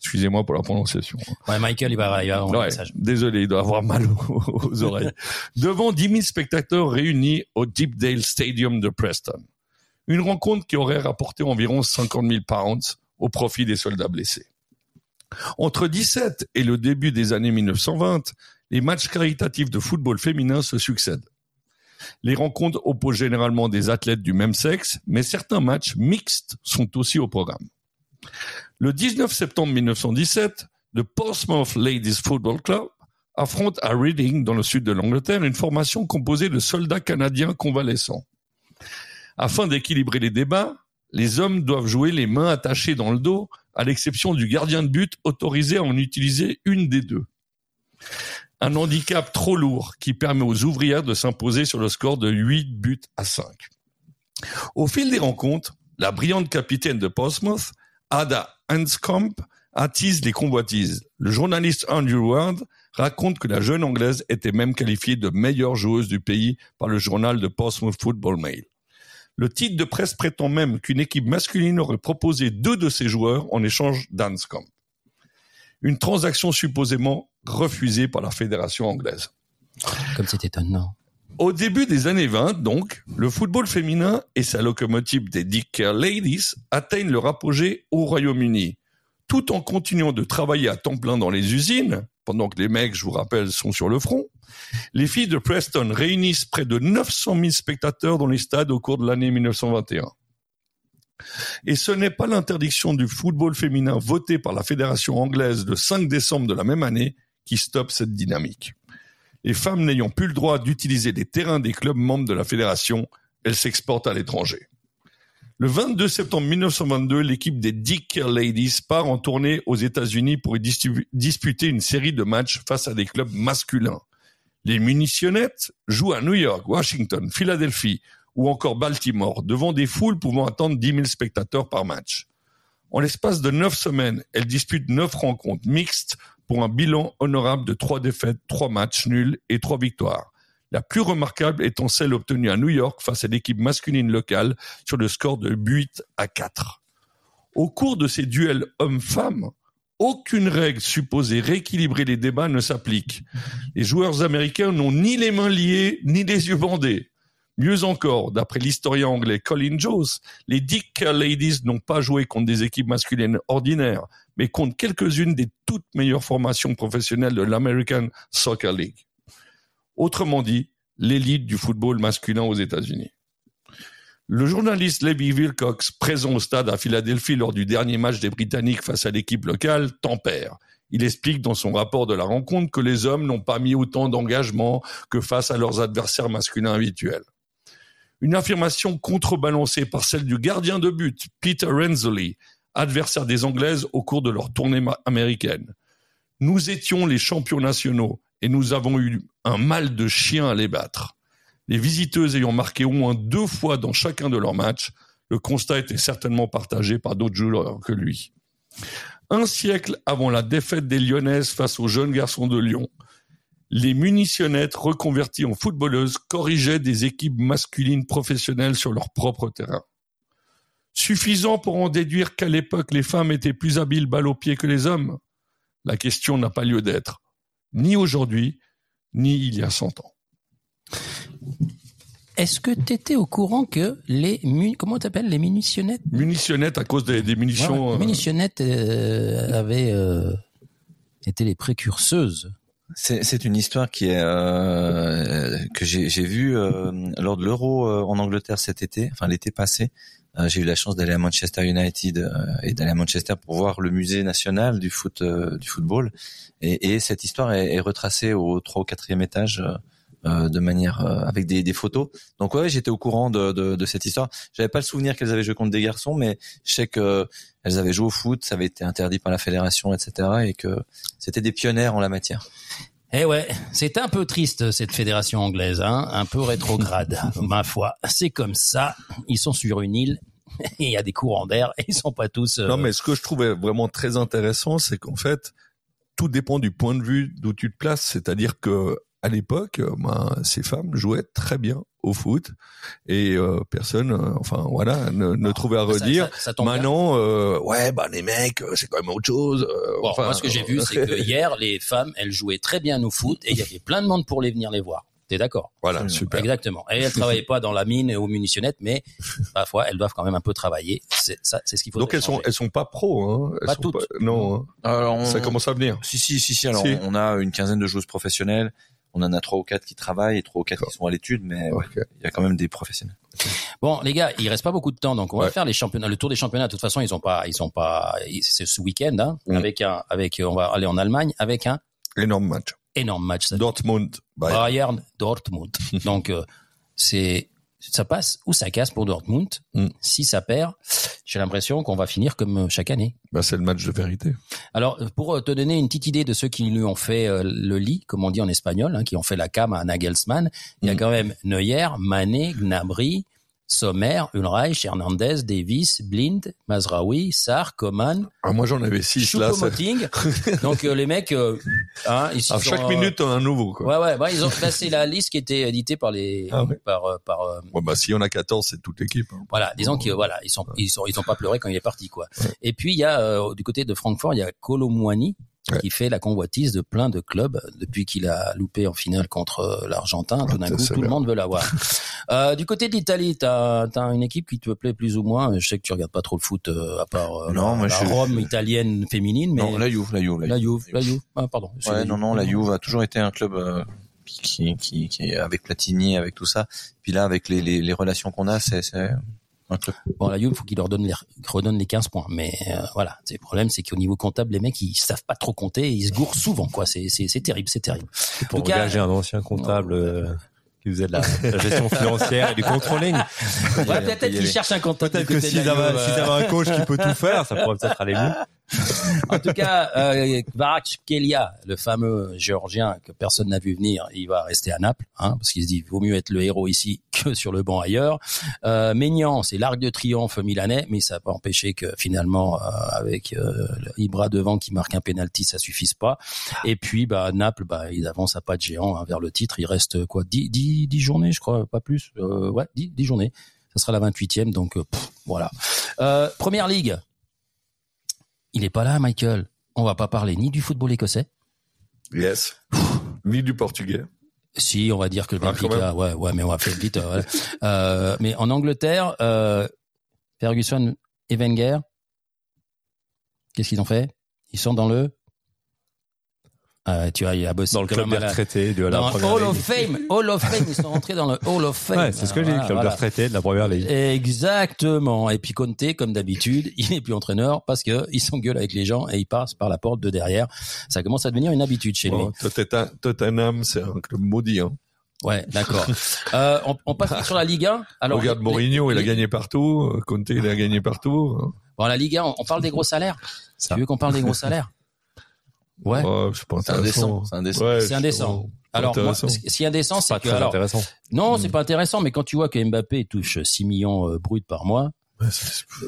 Excusez-moi pour la prononciation. Ouais, Michael, il va, il va envoyer un Ouais, message. désolé, il doit avoir mal aux, aux oreilles. Devant 10 000 spectateurs réunis au Deepdale Stadium de Preston. Une rencontre qui aurait rapporté environ 50 000 pounds au profit des soldats blessés. Entre 17 et le début des années 1920, les matchs caritatifs de football féminin se succèdent. Les rencontres opposent généralement des athlètes du même sexe, mais certains matchs mixtes sont aussi au programme. Le 19 septembre 1917, le Portsmouth Ladies Football Club affronte à Reading, dans le sud de l'Angleterre, une formation composée de soldats canadiens convalescents. Afin d'équilibrer les débats, les hommes doivent jouer les mains attachées dans le dos, à l'exception du gardien de but autorisé à en utiliser une des deux. Un handicap trop lourd qui permet aux ouvrières de s'imposer sur le score de 8 buts à 5. Au fil des rencontres, la brillante capitaine de Portsmouth, Ada Hanscomb, attise les convoitises. Le journaliste Andrew Ward raconte que la jeune anglaise était même qualifiée de meilleure joueuse du pays par le journal de Portsmouth Football Mail. Le titre de presse prétend même qu'une équipe masculine aurait proposé deux de ses joueurs en échange d'Anscombe. Une transaction supposément refusée par la fédération anglaise. Comme c'est étonnant. Au début des années 20, donc, le football féminin et sa locomotive des Dick Care Ladies atteignent leur apogée au Royaume-Uni. Tout en continuant de travailler à temps plein dans les usines, pendant que les mecs, je vous rappelle, sont sur le front, les filles de Preston réunissent près de 900 000 spectateurs dans les stades au cours de l'année 1921. Et ce n'est pas l'interdiction du football féminin votée par la Fédération anglaise le 5 décembre de la même année qui stoppe cette dynamique. Les femmes n'ayant plus le droit d'utiliser les terrains des clubs membres de la fédération, elles s'exportent à l'étranger. Le 22 septembre 1922, l'équipe des Dick Ladies part en tournée aux États-Unis pour y disputer une série de matchs face à des clubs masculins. Les munitionnettes jouent à New York, Washington, Philadelphie ou encore Baltimore, devant des foules pouvant attendre 10 000 spectateurs par match. En l'espace de neuf semaines, elles disputent neuf rencontres mixtes pour un bilan honorable de trois défaites, trois matchs nuls et trois victoires. La plus remarquable étant celle obtenue à New York face à l'équipe masculine locale sur le score de 8 à 4. Au cours de ces duels hommes-femmes, aucune règle supposée rééquilibrer les débats ne s'applique. Les joueurs américains n'ont ni les mains liées, ni les yeux bandés. Mieux encore, d'après l'historien anglais Colin Jones, les Dick Ladies n'ont pas joué contre des équipes masculines ordinaires, mais contre quelques-unes des toutes meilleures formations professionnelles de l'American Soccer League. Autrement dit, l'élite du football masculin aux États-Unis. Le journaliste Levy Wilcox, présent au stade à Philadelphie lors du dernier match des Britanniques face à l'équipe locale, tempère. Il explique dans son rapport de la rencontre que les hommes n'ont pas mis autant d'engagement que face à leurs adversaires masculins habituels. Une affirmation contrebalancée par celle du gardien de but, Peter Renzoli, adversaire des Anglaises au cours de leur tournée américaine. Nous étions les champions nationaux et nous avons eu un mal de chien à les battre les visiteuses ayant marqué au moins deux fois dans chacun de leurs matchs, le constat était certainement partagé par d'autres joueurs que lui. Un siècle avant la défaite des Lyonnaises face aux jeunes garçons de Lyon, les munitionnettes reconverties en footballeuses corrigeaient des équipes masculines professionnelles sur leur propre terrain. Suffisant pour en déduire qu'à l'époque les femmes étaient plus habiles balle au pied que les hommes La question n'a pas lieu d'être, ni aujourd'hui, ni il y a cent ans. Est-ce que tu étais au courant que les comment t'appelles les munitionnettes? Munitionnettes à cause des, munitions. Les euh, munitionnettes euh, avaient euh, été les précurseuses. C'est une histoire qui est que j'ai vue lors de l'Euro en Angleterre cet été, enfin l'été passé. j'ai eu la chance d'aller à Manchester United et d'aller à Manchester pour voir le musée national du foot du football. Et, et cette histoire est, est, retracée au 3 ou 4e étage euh, de manière euh, avec des, des, photos. Donc ouais, j'étais au courant de, de, de cette histoire. J'avais pas le souvenir qu'elles avaient joué contre des garçons, mais je sais que elles avaient joué au foot, ça avait été interdit par la fédération, etc. Et que c'était des pionnières en la matière. Eh ouais, c'est un peu triste cette fédération anglaise, hein un peu rétrograde, ma foi. C'est comme ça. Ils sont sur une île. Il y a des courants d'air et ils sont pas tous. Euh, non, mais ce que je trouvais vraiment très intéressant, c'est qu'en fait, tout dépend du point de vue d'où tu te places. C'est-à-dire que à l'époque, euh, ben, ces femmes jouaient très bien au foot et euh, personne, euh, enfin voilà, ne, ne trouvait à redire. Maintenant, ouais, bah les mecs, c'est quand même autre chose. enfin, moi, ce que j'ai vu, c'est que hier, les femmes, elles jouaient très bien au foot et il y avait plein de monde pour les venir les voir. T'es d'accord? Voilà, super. Exactement. Et elles travaillaient pas dans la mine et aux munitionnettes, mais parfois elles doivent quand même un peu travailler. C'est ça, c'est ce qu'il faut. Donc elles sont elles sont pas pro hein. Elles Pas sont toutes. non. hein. Alors, on- Ça commence à venir. Si, si, si, si. Alors, Si. on a une quinzaine de joueuses professionnelles. On en a trois ou quatre qui travaillent et trois ou quatre qui sont à l'étude, mais il y a quand même des professionnels. Bon, les gars, il reste pas beaucoup de temps, donc on va faire les championnats, le tour des championnats. De toute façon, ils ont pas, ils sont pas, c'est ce week-end, hein, Mm. avec un, avec, on va aller en Allemagne avec un Énorme match. énorme match. ça. Dortmund. Bayern. Bayern Dortmund. Donc euh, c'est ça passe ou ça casse pour Dortmund. Mm. Si ça perd, j'ai l'impression qu'on va finir comme euh, chaque année. Bah, c'est le match de vérité. Alors euh, pour euh, te donner une petite idée de ceux qui lui ont fait euh, le lit, comme on dit en espagnol, hein, qui ont fait la cam à Nagelsmann, il y a Mm. quand même Neuer, Mané, Gnabry, Sommer, Ulreich, Hernandez, Davis, Blind, Mazraoui, Sarr, Coman, Ah, moi j'en avais six là. Donc euh, les mecs, euh, hein, ils se À sont, chaque euh, minute un nouveau quoi. Ouais, ouais, ouais, ils ont passé la liste qui était éditée par les, Ah ouais. par, euh, par, euh, Bon, bah s'il y en a 14, c'est toute l'équipe. hein. voilà, disons que voilà, ils sont, ils sont, ils ont pas pleuré quand il est parti, quoi. Et puis il y a euh, du côté de Francfort, il y a Colomwani Ouais. qui fait la convoitise de plein de clubs depuis qu'il a loupé en finale contre euh, l'Argentin. Tout d'un coup, tout le monde veut l'avoir. euh, du côté de l'Italie, t'as as une équipe qui te plaît plus ou moins. Je sais que tu regardes pas trop le foot euh, à part euh, Non, la, moi, la je- Rome italienne féminine, mais Non, la Juve, la Juve, la la Juve. La Juve. Ah, pardon. Ouais, la non, Juve. non, la Juve a toujours été un club euh, qui, qui, qui est avec Platini, avec tout ça. Puis là, avec les, les, les relations qu'on a, c'est Bon, la Juve, faut qu'il leur donne les, redonne les 15 points. Mais euh, voilà, le problème, c'est qu'au niveau comptable, les mecs, ils savent pas trop compter, ils se gourrent souvent, quoi. C'est c'est c'est terrible, c'est terrible. Pour engager un ancien comptable euh, qui faisait de la, gestion financière et du controlling. Ouais, peut-être aller. cherchent un comptable. Peut-être que s'ils euh. avaient un coach qui peut tout faire, ça pourrait peut-être aller mieux. En tout cas, euh, Kvaratskhelia, le fameux géorgien que personne n'a vu venir, il va rester à Naples, hein, parce qu'il se dit vaut mieux être le héros ici que sur le banc ailleurs. Euh, Maignan, c'est l'arc de triomphe milanais, mais ça n'a pas empêché que finalement, euh, avec euh, Ibra devant qui marque un penalty, ça suffise pas. Et puis, bah, Naples, bah, ils avancent à pas de géant hein, vers le titre. Il reste quoi, 10, 10, 10 journées, je crois, pas plus. Euh, ouais, 10, 10 journées. Ça sera la 28e, donc euh, voilà. Première ligue. Il est pas là, Michael. On va pas parler ni du football écossais. Yes. Ni du portugais. Si, on va dire que le Ah, Benfica, ouais, ouais, mais on va faire vite. euh, voilà. Euh, mais en Angleterre, euh, Ferguson et Wenger, qu'est-ce qu'ils ont fait? Ils sont dans le. Ah, tu vois, il a bossé Dans le club des retraités de la première Hall of Fame, Hall of Fame, ils sont rentrés dans le Hall of Fame. Ouais, c'est ce que j'ai dit, club des retraités de la première ligue. Exactement. Et puis Conte, comme d'habitude, il n'est plus entraîneur parce que il s'engueule avec les gens et il passe par la porte de derrière. Ça commence à devenir une habitude chez lui. Tottenham, Tottenham, c'est un club maudit. Hein. Ouais, d'accord. euh, on, on passe sur la Ligue 1. Alors, Regarde les- Mourinho, il a gagné partout. euh, Conte, il a gagné partout. Bon, la Ligue 1, on, on parle des gros salaires. Ça. Tu veux qu'on parle des gros salaires? Ouais. Ouais, c'est pas intéressant. indécent. C'est indécent. Ouais, C'est indécent. Alors, moi, intéressant. ce qui est indécent, c'est que alors, intéressant. non, c'est pas intéressant, mais quand tu vois que Mbappé touche 6 millions euh, bruts par mois,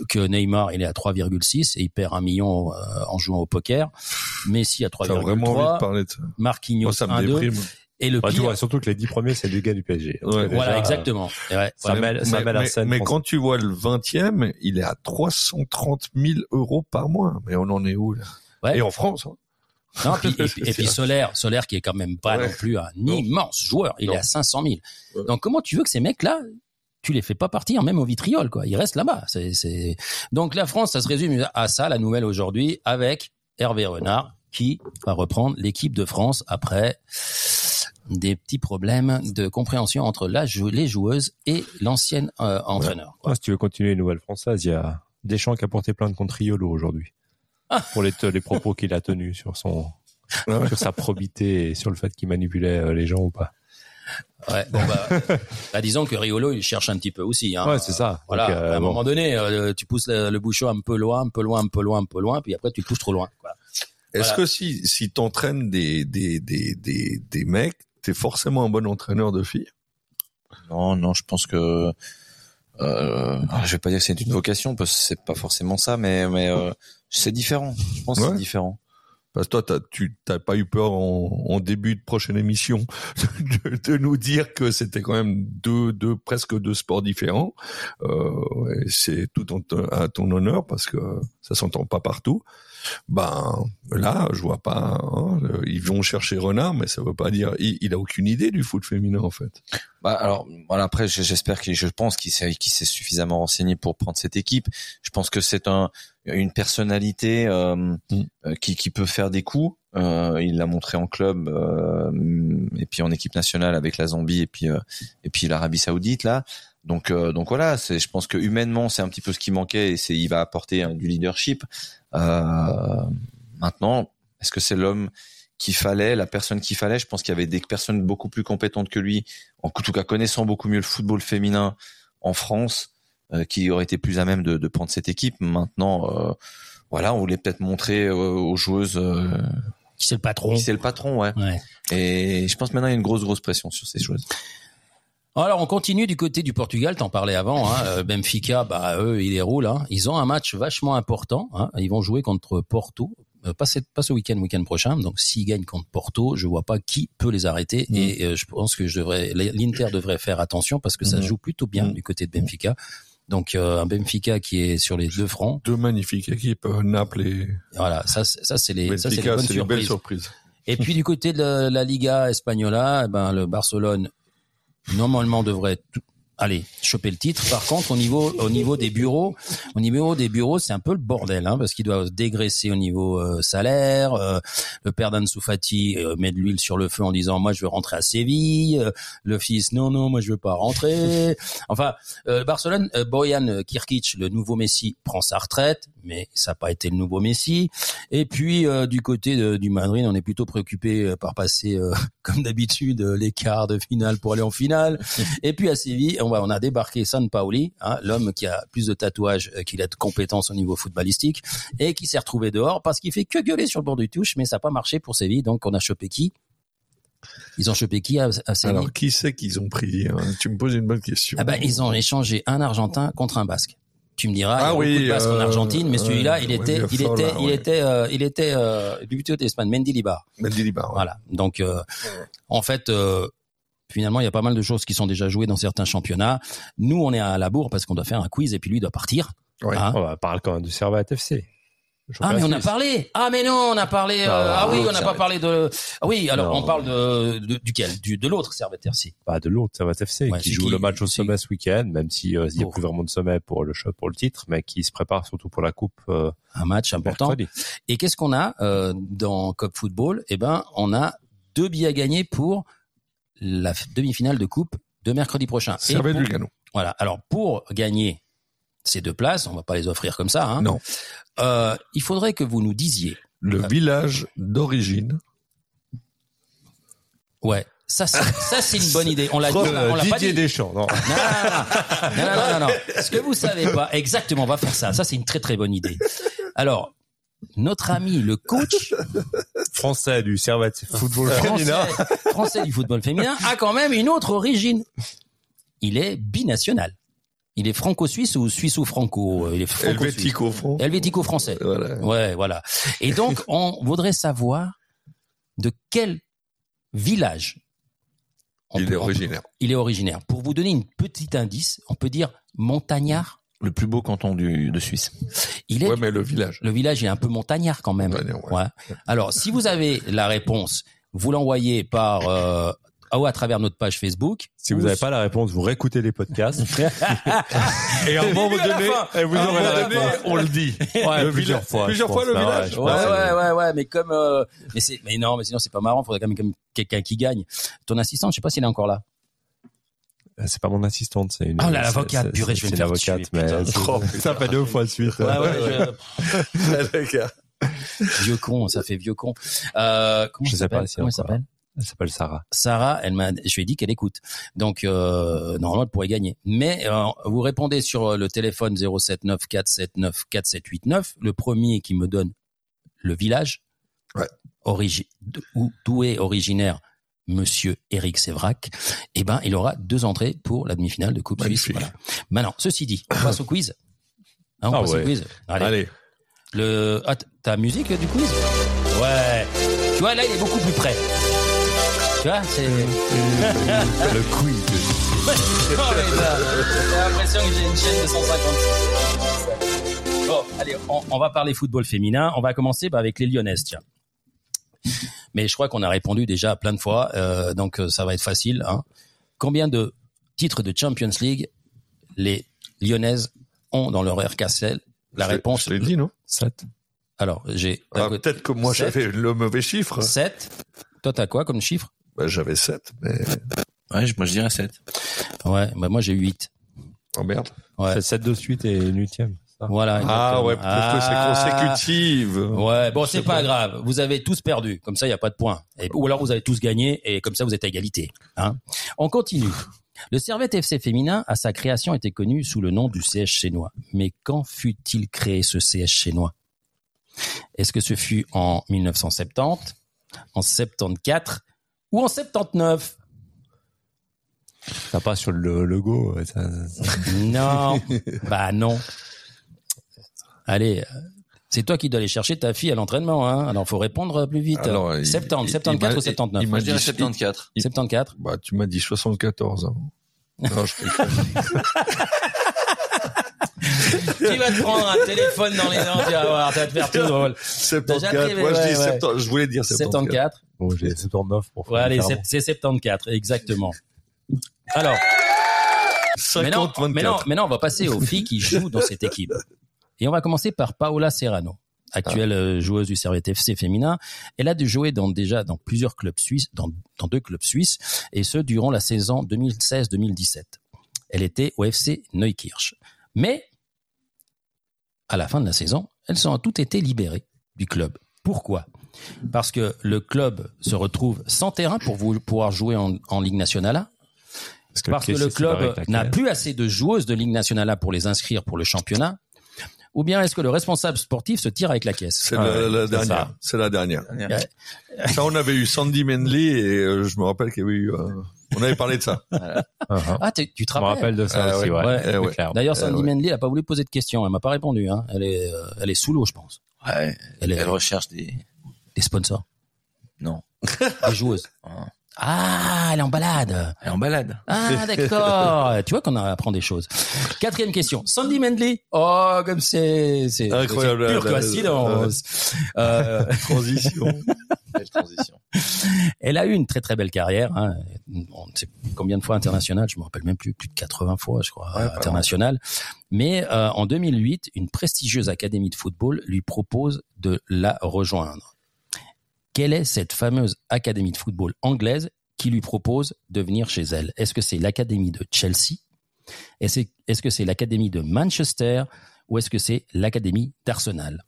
que Neymar il est à 3,6 et il perd un million euh, en jouant au poker, Messi à T'as vraiment envie de 3,3, parler de ça. Marquinhos Moi, ça me 1,2 déprime. et le Bah, pire, vois, surtout que les dix premiers, c'est du gars du PSG. Donc, Ouais. déjà, voilà exactement. Et ouais, Ça ouais. mêle, ça mais, quand tu vois le 20e, il est à 330 000 euros par mois. Mais on en est où là? Ouais. Et en France hein. Non, puis- et, puis- et puis Solaire, Solaire qui est quand même pas Ouais. non plus un Non. immense joueur. Il Non. est à 500 000. Ouais. Donc comment tu veux que ces mecs-là, tu les fais pas partir même au vitriol, quoi? Ils restent là-bas. C'est, c'est... Donc la France, ça se résume à ça, la nouvelle aujourd'hui, avec Hervé Renard qui va reprendre l'équipe de France après des petits problèmes de compréhension entre la jou- les joueuses et l'ancienne euh, entraîneur. quoi. Ah, si tu veux continuer les nouvelles françaises, il y a Deschamps qui a porté plainte contre Riolo aujourd'hui. Ah. Pour les, les propos qu'il a tenus sur son, Ah sur sa probité et sur le fait qu'il manipulait euh, les gens ou pas. Ouais, bon bah, bah, disons que Riolo il cherche un petit peu aussi. Hein. Ouais, c'est ça. Voilà, Donc, euh, à un bon. moment donné, euh, tu pousses le, le bouchon un peu loin, un peu loin, un peu loin, un peu loin, puis après tu le pousses trop loin. Est-ce Voilà. que si, si t'entraînes des, des, des, des, des mecs, t'es forcément un bon entraîneur de filles? Non, non, je pense que euh, je vais pas dire que c'est une vocation parce que c'est pas forcément ça, mais mais euh, c'est différent. Je pense que c'est différent. Parce que toi, t'as, tu t'as pas eu peur en, en début de prochaine émission de, de nous dire que c'était quand même deux, deux presque deux sports différents. Euh, et c'est tout en à ton honneur parce que ça s'entend pas partout. Ben là, je vois pas. hein, le- ils vont chercher Renard, mais ça veut pas dire. Il, il a aucune idée du foot féminin en fait. Bah alors voilà après j'espère que je pense qu'il s'est qu'il s'est suffisamment renseigné pour prendre cette équipe. Je pense que c'est un une personnalité euh, Mm. euh, qui qui peut faire des coups. Euh, il l'a montré en club euh, et puis en équipe nationale avec la Zambie et puis euh, et puis l'Arabie Saoudite là. Donc euh, donc voilà, c'est je pense que humainement c'est un petit peu ce qui manquait et c'est il va apporter hein, du leadership. Euh, maintenant, est-ce que c'est l'homme qu'il fallait, la personne qu'il fallait? Je pense qu'il y avait des personnes beaucoup plus compétentes que lui, en tout cas connaissant beaucoup mieux le football féminin en France, qui auraient été plus à même de, de prendre cette équipe. Maintenant, euh, voilà, on voulait peut-être montrer euh, aux joueuses euh, Qui c'est le patron qui c'est le patron, ouais. Ouais. Et je pense maintenant il y a une grosse grosse pression sur ces joueuses. Alors on continue du côté du Portugal, t'en parlais avant. Hein, euh, Benfica, bah eux ils les roulent. Hein. Ils ont un match vachement important. Hein. Ils vont jouer contre Porto. Euh, pas, cette- pas ce week-end, week-end prochain. Donc s'ils gagnent contre Porto, je vois pas qui peut les arrêter. Mhm. Et euh, je pense que je devrais, l'Inter devrait faire attention parce que ça Mhm. joue plutôt bien Mhm. du côté de Benfica. Donc euh, un Benfica qui est sur les deux francs. Deux magnifiques équipes, euh, Naples et Voilà, ça, c'est- ça c'est les, ça c'est les Benfica, bonnes c'est belles surprises. surprises. Et puis du côté de la, la Liga Espagnola, eh ben le Barcelone normalement devrait tout- aller choper le titre. Par contre, au niveau au niveau des bureaux, au niveau des bureaux, c'est un peu le bordel, hein, parce qu'ils doivent se dégraisser au niveau euh, salaire. Euh, le père d'Ansu Fati euh, met de l'huile sur le feu en disant moi je veux rentrer à Séville. Euh, le fils non non moi je veux pas rentrer. Enfin, euh, Barcelone, euh, Boyan Kirkic, le nouveau Messi, prend sa retraite, mais ça n'a pas été le nouveau Messi. Et puis du côté de- du Madrid, on est plutôt préoccupé par passer, comme d'habitude, les quarts de finale pour aller en finale. Et puis à Séville, on a débarqué San Paoli, hein, l'homme qui a plus de tatouages euh, qu'il a de compétences au niveau footballistique, et qui s'est retrouvé dehors parce qu'il fait que gueuler sur le bord du touche, mais ça n'a pas marché pour Séville. Donc on a chopé qui? Ils ont chopé qui à, à Séville? Alors qui c'est qu'ils ont pris hein? Tu me poses une bonne question. ah ben, ils ont échangé un Argentin contre un Basque. Tu me diras, Ah il y a oui, beaucoup de Basques en euh, Argentine, mais celui-là, il était, il fort, était, là, il ouais. était, euh, il était, euh, du côté d'Espagne, Mendilibar. Mendilibar, ouais. Voilà. Donc, euh, en fait, euh, finalement, il y a pas mal de choses qui sont déjà jouées dans certains championnats. Nous, on est à la bourre parce qu'on doit faire un quiz et puis lui doit partir. Ouais. Hein On va parler quand même du Servette FC. Ah, mais on a parlé. Ah, mais non, on a parlé. euh, Ah, ah oui, on n'a pas parlé de. Ah oui, alors Non. on parle de, de duquel? Du de l'autre Servette RC. Pas de l'autre Servette FC Ouais, qui joue qui- le match au sommet ce week-end, même si euh, il n'y a plus vraiment de sommet pour le pour le titre, mais qui se prépare surtout pour la coupe euh, Un match important. mercredi. Et qu'est-ce qu'on a euh, dans Cop Football? Eh ben, on a deux billets à gagner pour la demi-finale de coupe de mercredi prochain. Servette pour- Lugano. Voilà. Alors pour gagner ces deux places, on va pas les offrir comme ça. Hein, Non. euh, il faudrait que vous nous disiez. Le village d'origine. Ouais. Ça, c'est, ça, c'est une bonne idée. On l'a, on l'a, on l'a pas dit. Deschamps, non. Non, non, non, non, non, non, non. Ce que vous savez pas, exactement, on va faire ça. Ça, c'est une très très bonne idée. Alors, notre ami, le coach Français du Servette football français, féminin. français du football féminin, a quand même une autre origine. Il est binational. Il est franco-suisse ou suisse-ou-franco. Il est franco-suisse. Helvético France. Helvético-français. Voilà. Ouais, voilà. Et donc, on voudrait savoir de quel village Il peut- est peut- originaire. il est originaire. Pour vous donner une petite indice, on peut dire montagnard. Le plus beau canton du, de Suisse. Il est Ouais, mais le village. le village il est un peu montagnard quand même. Ouais, ouais. Ouais. Alors, si vous avez la réponse, vous l'envoyez par euh, ou à travers notre page Facebook. Si vous Ou n'avez pas la réponse, vous réécoutez les podcasts. et à un moment donné, et vous aurez la réponse. On le dit. Ouais, Le plusieurs village- fois. plusieurs fois le ouais, village. Ouais, ouais, ouais, ouais, mais comme, euh, mais c'est, mais non, mais sinon c'est pas marrant. Faudrait quand même, quand même quelqu'un qui gagne. Ton assistant, je sais pas s'il est encore là. C'est pas mon assistante, c'est une. Ah, l'avocate. Purée, je vais l'avocate, tuer, mais c'est- ça fait deux fois de suite. Ouais, ouais, vieux con, ça fait vieux con. Euh, comment Je elle sais pas s'appelle si Comment elle s'appelle Elle s'appelle Sarah. Sarah, elle m'a, je lui ai dit qu'elle écoute. Donc euh, normalement elle pourrait gagner. Mais euh, vous répondez sur le téléphone 079 479 4789. Le premier qui me donne le village, Ouais. origi- d'où d'où est originaire Monsieur Eric Sévrac, eh ben il aura deux entrées pour la demi-finale de Coupe Suisse. Voilà. Maintenant, ceci dit, on passe au quiz. Hein, on Ah passe ouais. au quiz. Allez. Allez. Le, ah, t- t'as musique euh, du quiz? Ouais. Tu vois, là, il est beaucoup plus près. Tu vois, c'est... Le quiz. Oh, mais ça, J'ai l'impression que j'ai une chaîne de 156. Bon, allez, on, on va parler football féminin. On va commencer bah, avec les Lyonnaises, tiens. Mais je crois qu'on a répondu déjà plein de fois, euh, donc euh, ça va être facile. Hein. Combien de titres de Champions League les Lyonnaises ont dans leur RKCL La Je réponse, Je l'ai dit, non? 7. alors j'ai Ah, Peut-être que moi, j'avais le mauvais chiffre. 7. Toi, t'as quoi comme chiffre? Bah, j'avais 7, mais... Ouais, moi je dirais 7. Ouais, bah moi j'ai 8. Oh merde. Ouais. C'est 7 de suite et une huitième. Ça. Voilà. Ah ouais, que c'est Ah. consécutif. Ouais, bon, c'est pas, pas. grave. Vous avez tous perdu. Comme ça, il n'y a pas de points. Et- ou alors, vous avez tous gagné et comme ça, vous êtes à égalité. Hein On continue. Le Servette FC féminin, à sa création, était connu sous le nom du CH Chénois. Mais quand fut-il créé, ce CH Chénois Est-ce que ce fut en 1970, en 74 ou en 79 T'as pas sur le logo. ça- ça- Non. bah non. Allez, euh, c'est toi qui dois aller chercher ta fille à l'entraînement. Hein Alors, faut répondre plus vite. Alors, il- 70, il- 74 il ou 79 il je dirais dit- 74. 74 Bah, tu m'as dit 74 avant. Non, je. Tu vas te prendre un téléphone dans les dents, tu vas voir, ça va te faire tout drôle. 74. Déjà Moi, je ouais, dis ouais. 70. Je voulais dire 74. 74. Bon, j'ai 79 pour faire Ouais, allez, c'est c'est 74, exactement. Alors, 50, maintenant, 24. maintenant, maintenant, on va passer aux filles qui jouent dans cette équipe. Et on va commencer par Paola Serrano, actuelle euh, joueuse du Servette FC féminin. Elle a dû jouer dans, déjà dans plusieurs clubs suisses, dans, dans deux clubs suisses, et ce durant la saison 2016-2017. Elle était au FC Neukirch. Mais, à la fin de la saison, elles ont toutes été libérées du club. Pourquoi? Parce que le club se retrouve sans terrain pour pouvoir jouer en, en Ligue nationale A. Parce que Kessie le s'est barré club n'a plus assez de joueuses de Ligue nationale A pour les inscrire pour le championnat. Ou bien est-ce que le responsable sportif se tire avec la caisse? C'est Ah la, ouais, la c'est dernière. ça. C'est la dernière. Ouais. Ça, on avait eu Sandy Menley et euh, je me rappelle qu'il y avait eu. euh, on avait parlé de ça. Ah, ah. Ah, tu te Je me rappelles rappelle de ça Ah, aussi, ouais. Eh. D'ailleurs, Euh, Sandy. Menley n'a pas voulu poser de questions. Elle m'a pas répondu. Hein. Elle est, euh, elle est sous l'eau, je pense. Ouais, Elle est elle recherche des... des sponsors, Non. des joueuses. Ah. Ah, elle est en balade. Elle est en balade. Ah, d'accord. tu vois qu'on apprend des choses. Quatrième question. Sandy Mendley. Oh, comme c'est, c'est Incroyable. c'est pure coïncidence. Euh, Transition. Transition. elle a eu une très très belle carrière. Hein. On ne sait combien de fois internationale, je me rappelle même plus, plus de 80 fois, je crois, Ouais, internationale. Mais euh, en 2008, une prestigieuse académie de football lui propose de la rejoindre quelle est cette fameuse académie de football anglaise qui lui propose de venir chez elle? Est-ce que c'est l'académie de Chelsea? Est-ce est que c'est l'académie de Manchester ou est-ce que c'est l'académie d'Arsenal?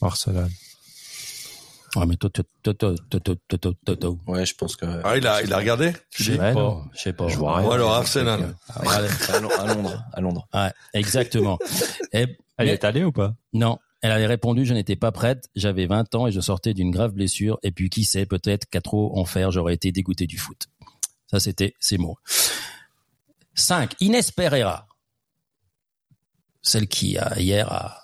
Arsenal. Ouais, mais toi, toi, Ouais, je pense que. Ah, il a, il a regardé? Je sais pas. Je sais pas. Je vois rien. alors Arsenal. À Londres. À Londres. Ouais, exactement. Elle est allée ou pas? Non elle avait répondu, je n'étais pas prête, j'avais 20 ans et je sortais d'une grave blessure, et puis qui sait, peut-être qu'à trop en faire, j'aurais été dégoûté du foot. Ça, c'était ses mots. 5. Inès Pereira, celle qui, a, hier, a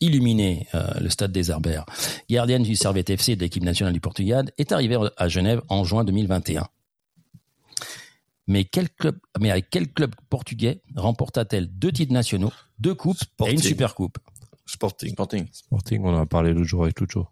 illuminé euh, le stade des Herbères, gardienne du Servette FC de l'équipe nationale du Portugal, est arrivée à Genève en juin 2021. Mais, quel club, mais avec quel club portugais remporta-t-elle deux titres nationaux, deux coupes et une super coupe Sporting. Sporting. Sporting, on en a parlé l'autre jour avec Lucho.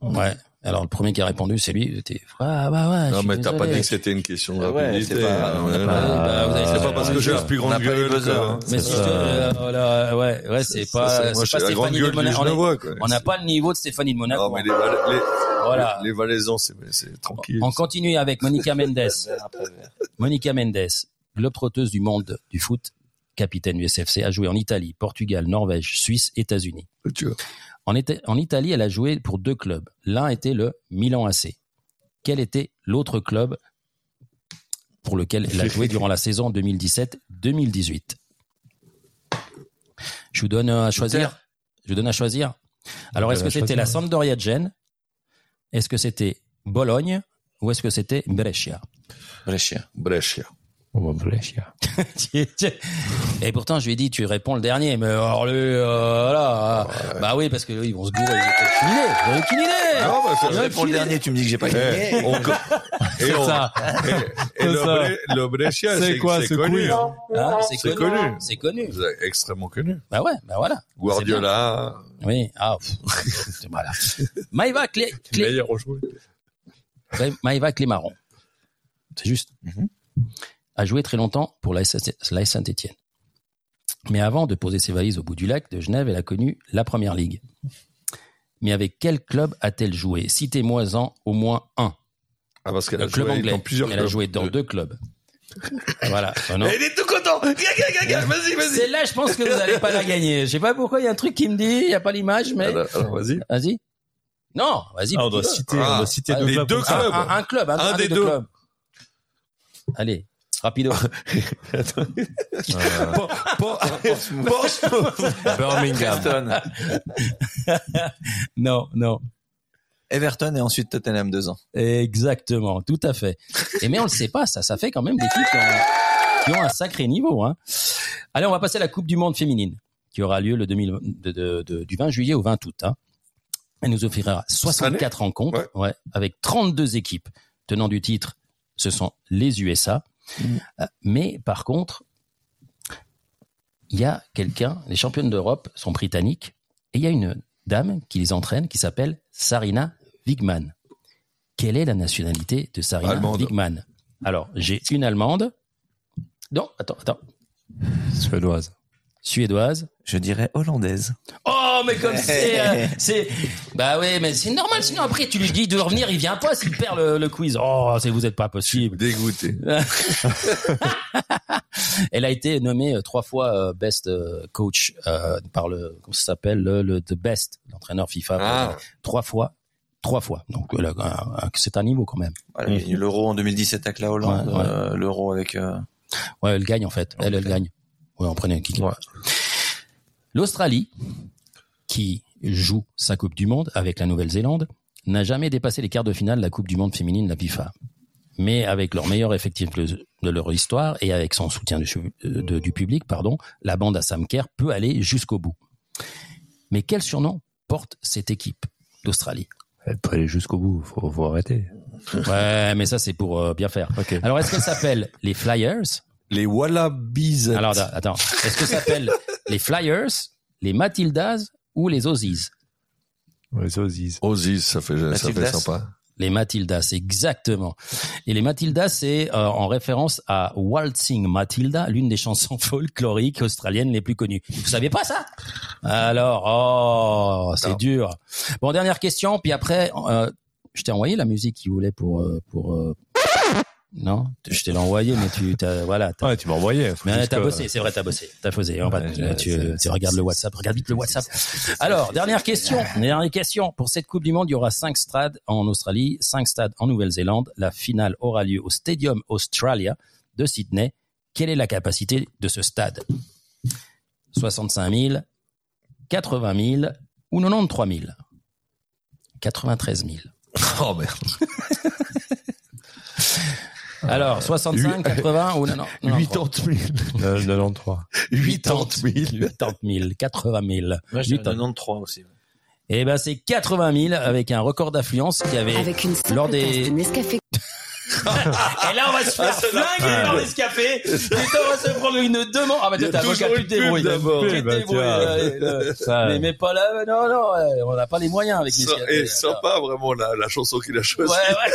Ouais. Alors le premier qui a répondu, c'est lui. Était ah bah ouais. Non, mais t'as pas dit que c'était une question de Ah ouais, c'est pas- on n'a ouais, pas- C'est pas parce que j'ai la plus On grande pas gueule. hein. Mais si je te, euh, voilà, ouais, ouais, c'est pas, c'est pas Stéphanie de Monaco. On n'a pas le niveau de Stéphanie de Monaco. Non, mais les, les, Voilà. les, Valaisans, c'est, c'est tranquille. On continue avec Monica Mendes. Monica Mendes, globe-trotteuse du monde du foot, capitaine du SFC, a joué en Italie, Portugal, Norvège, Suisse, États-Unis. En, Ita- en Italie, elle a joué pour deux clubs. L'un était le Milan AC. Quel était l'autre club pour lequel elle a joué durant la saison 2017-2018 Je vous donne à choisir. Je vous donne à choisir. Alors, est-ce que c'était la. Sampdoria de Gênes? Est-ce que c'était Bologne Ou est-ce que c'était Brescia? Brescia. Brescia. On va Brescia. Et pourtant, je lui ai dit, tu réponds le dernier. Mais alors, lui, euh, voilà. Bah oui, parce que ils vont se gourer. Aucune idée. Ont aucune idée. Non, bah, ont Pour le dernier, tu me dis que j'ai pas Eh, gagné. et on- ça. et- et C'est le, ça. Bre- le Brescia, C'est c'est quoi, c'est ce connu. hein. Hein, c'est C'est connu. connu. C'est connu. C'est extrêmement connu. Bah ouais, bah voilà. Guardiola, Oui. Ah, pff, voilà. Maïva Clé, Clé. Maïva Clémaron. C'est juste. Mhm. A joué très longtemps pour l'AS Saint-Etienne. Mais avant de poser ses valises au bout du lac de Genève, elle a connu la première ligue. Mais avec quel club a-t-elle joué? Citez-moi-en au moins un. Ah, parce qu'elle a Le club joué anglais. dans plusieurs elle clubs. a joué dans Euh, deux clubs. voilà. Oh non. Il est tout content. Vas-y, vas-y. C'est là, je pense que vous n'allez pas la gagner. Je sais pas pourquoi, il y a un truc qui me dit, il n'y a pas l'image, mais Alors, alors, vas-y. vas-y. Non, vas-y. Ah, on doit citer, Ah, on doit citer ah, deux les clubs deux clubs. Un, un club, un, Un un des des deux deux. clubs. Allez, rapido. Birmingham. Everton. non, non. Everton et ensuite Tottenham deux ans. Exactement, tout à fait. Et mais on le sait pas, ça, ça fait quand même des filles qui ont, qui ont un sacré niveau. Hein. Allez, on va passer à la Coupe du Monde féminine, qui aura lieu le 2000 de- de- de- du 20 juillet au 20 août. Hein. Elle nous offrira 64 rencontres, ouais. avec 32 équipes tenant du titre. Ce sont les USA. Euh, Mais par contre, il y a quelqu'un, les championnes d'Europe sont britanniques, et il y a une dame qui les entraîne qui s'appelle Sarina Wigman. Quelle est la nationalité de Sarina Allemande. Wigman? Alors, j'ai une allemande. Non, attends, attends. Suédoise. Suédoise. Je dirais hollandaise. Oh, mais comme c'est, euh, c'est, bah oui, mais c'est normal. Sinon après, tu lui dis de revenir, il vient pas s'il perd le, le quiz. Oh, c'est vous êtes pas possible. Dégoûté. Elle a été nommée euh, trois fois euh, best coach euh, par le, comment ça s'appelle, le, le the best, l'entraîneur FIFA. Ah. Trois fois, trois fois. Donc c'est un niveau quand même. L'euro en 2017 avec la Hollande, Ouais, ouais. euh, l'euro avec. euh, Ouais, elle gagne en fait. Elle, elle gagne. Ouais, on prenait un kick. L'Australie, qui joue sa Coupe du Monde avec la Nouvelle-Zélande, n'a jamais dépassé les quarts de finale de la Coupe du Monde féminine de la FIFA. Mais avec leur meilleur effectif de leur histoire et avec son soutien du, de- du public, pardon, la bande à Sam Kerr peut aller jusqu'au bout. Mais quel surnom porte cette équipe d'Australie? Elle peut aller jusqu'au bout. Faut, faut arrêter. Ouais, mais ça c'est pour euh, bien faire. Ok. Alors est-ce qu'elle s'appelle les Flyers? Les Wallabies. Alors attends, est-ce que ça s'appelle les Flyers, les Matildas ou les Aussies? Les Aussies. Ozzy, ça fait, ça fait Matildas? sympa. Les Matildas, exactement. Et les Matildas, c'est euh, en référence à Waltzing Matilda, l'une des chansons folkloriques australiennes les plus connues. Vous saviez pas ça? Alors, oh, c'est Non. dur. Bon, dernière question, puis après, euh, je t'ai envoyé la musique qu'il voulait pour euh, pour. Euh, Non, je t'ai envoyé, mais tu t'as voilà. t'as- Ouais, tu m'as envoyé. Mais t'as bossé, c'est vrai, t'as bossé. T'as. On va- Ouais, tu, regardes le WhatsApp, regarde vite le WhatsApp. Alors, dernière question. Dernière question. Pour cette Coupe du Monde, il y aura cinq stades en Australie, cinq stades en Nouvelle-Zélande. La finale aura lieu au Stadium Australia de Sydney. Quelle est la capacité de ce stade? 65 000, 80 000 ou 93 000 93 000. Oh merde. Alors, 65, 80 ou non, non, non, 80 000. Euh, 93. 80 000. 80 000, 80 000. Moi, je dirais 80 93 aussi. Eh ben, c'est 80 000 avec un record d'affluence qui avait Avec une simple lors des- Nescafé. Et là, on va se faire flinguer dans l'escafé. Putain, on va se prendre une demande. Ah, bah, toujours avocat, tu te débrouilles. Tu te Bah, débrouilles, tiens. allez, euh, Ça, Mais, mais pas là, non, non, on n'a pas les moyens avec l'escafé. Et sympa, vraiment, la, la chanson qu'il a Ouais, choisie. ouais,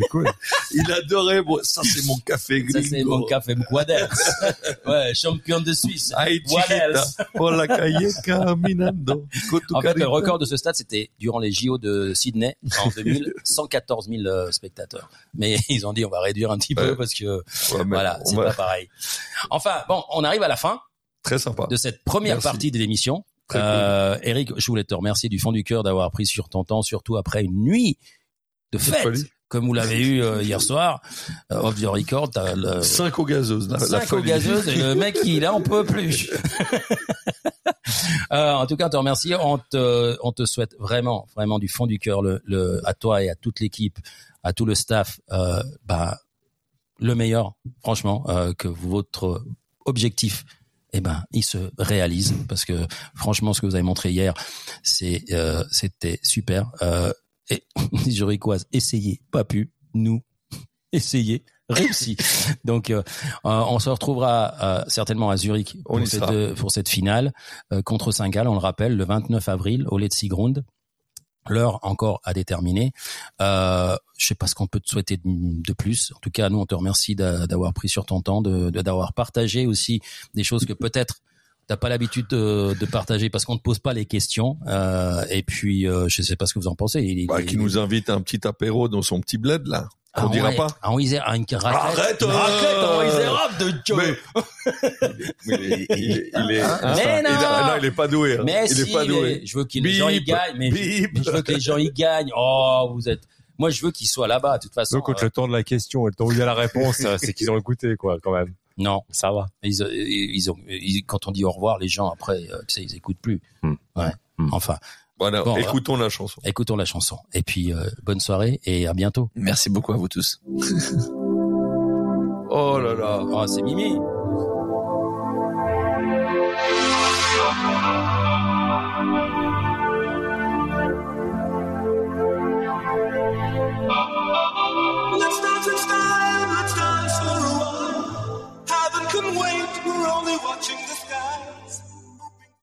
c'est cool. Il adorait, moi, ça c'est mon café ça gringo. c'est mon café Guadels. Ouais, champion de Suisse. Ay, Guadels. chiquita, por la calle caminando. En fait, le record de ce stade, c'était durant les JO de Sydney en 2000, 114 000 euh, spectateurs. Mais ils ont dit, on va réduire un petit peu Ouais. parce que Ouais, voilà, c'est va- pas pareil. Enfin, bon, on arrive à la fin Très sympa. de cette première Merci. partie de l'émission. Très Euh, Eric, je voulais te remercier du fond du cœur d'avoir pris sur ton temps, surtout après une nuit de fête, folie. Comme vous l'avez eu euh, hier soir, euh, off the record. T'as le, 5 aux gazeuses. La, la cinq aux gazeuses et le mec il en peut plus. Euh, en tout cas, on te remercie. On te, on te souhaite vraiment, vraiment du fond du cœur, le, le, à toi et à toute l'équipe, à tout le staff, euh, bah, le meilleur, franchement, euh, que votre objectif eh ben, il se réalise parce que franchement, ce que vous avez montré hier, c'est euh, c'était super. Euh, et les Zurichoises, essayez, pas pu. Nous, essayez, réussi. Donc, euh, on se retrouvera euh, certainement à Zurich pour cette, euh, pour cette finale euh, contre Saint-Gall. On le rappelle, le 29 avril au Letzigrund. L'heure encore à déterminer. Euh, je sais pas ce qu'on peut te souhaiter de, de plus. En tout cas, nous, on te remercie d'a- d'avoir pris sur ton temps, de de- d'avoir partagé aussi des choses que peut-être t'as pas l'habitude de, de partager parce qu'on ne pose pas les questions. Euh, et puis, euh, je sais pas ce que vous en pensez. Il, Bah, il- qui nous invite à un petit apéro dans son petit bled là. Ah, On dira ouais. pas. Ah, en Isère, ah, une raclette. Arrête, Une euh, raclette en Isère de Joe. Mais- Il est, il est, il est- Hein Mais il est- non non, il est pas doué. hein. Mais il si, est pas doué. mais je veux que les gens y gagnent, mais je, mais je veux que les gens y gagnent. Oh, vous êtes. Moi, je veux qu'ils soient là-bas. De toute façon. Donc, entre euh, le temps de la question et le temps où il y a la réponse, c'est qu'ils ont écouté, quoi, quand même. Non, Ça va. ils, ils ont. ils- quand on dit au revoir, les gens après, euh, tu sais, ils écoutent plus. Hmm. Ouais. Hmm. Enfin, Voilà, Bon, écoutons la chanson. écoutons la chanson. Et puis, euh, bonne soirée et à bientôt. Merci beaucoup à vous tous. Oh là là. Oh, c'est Mimi. Only watching the skies.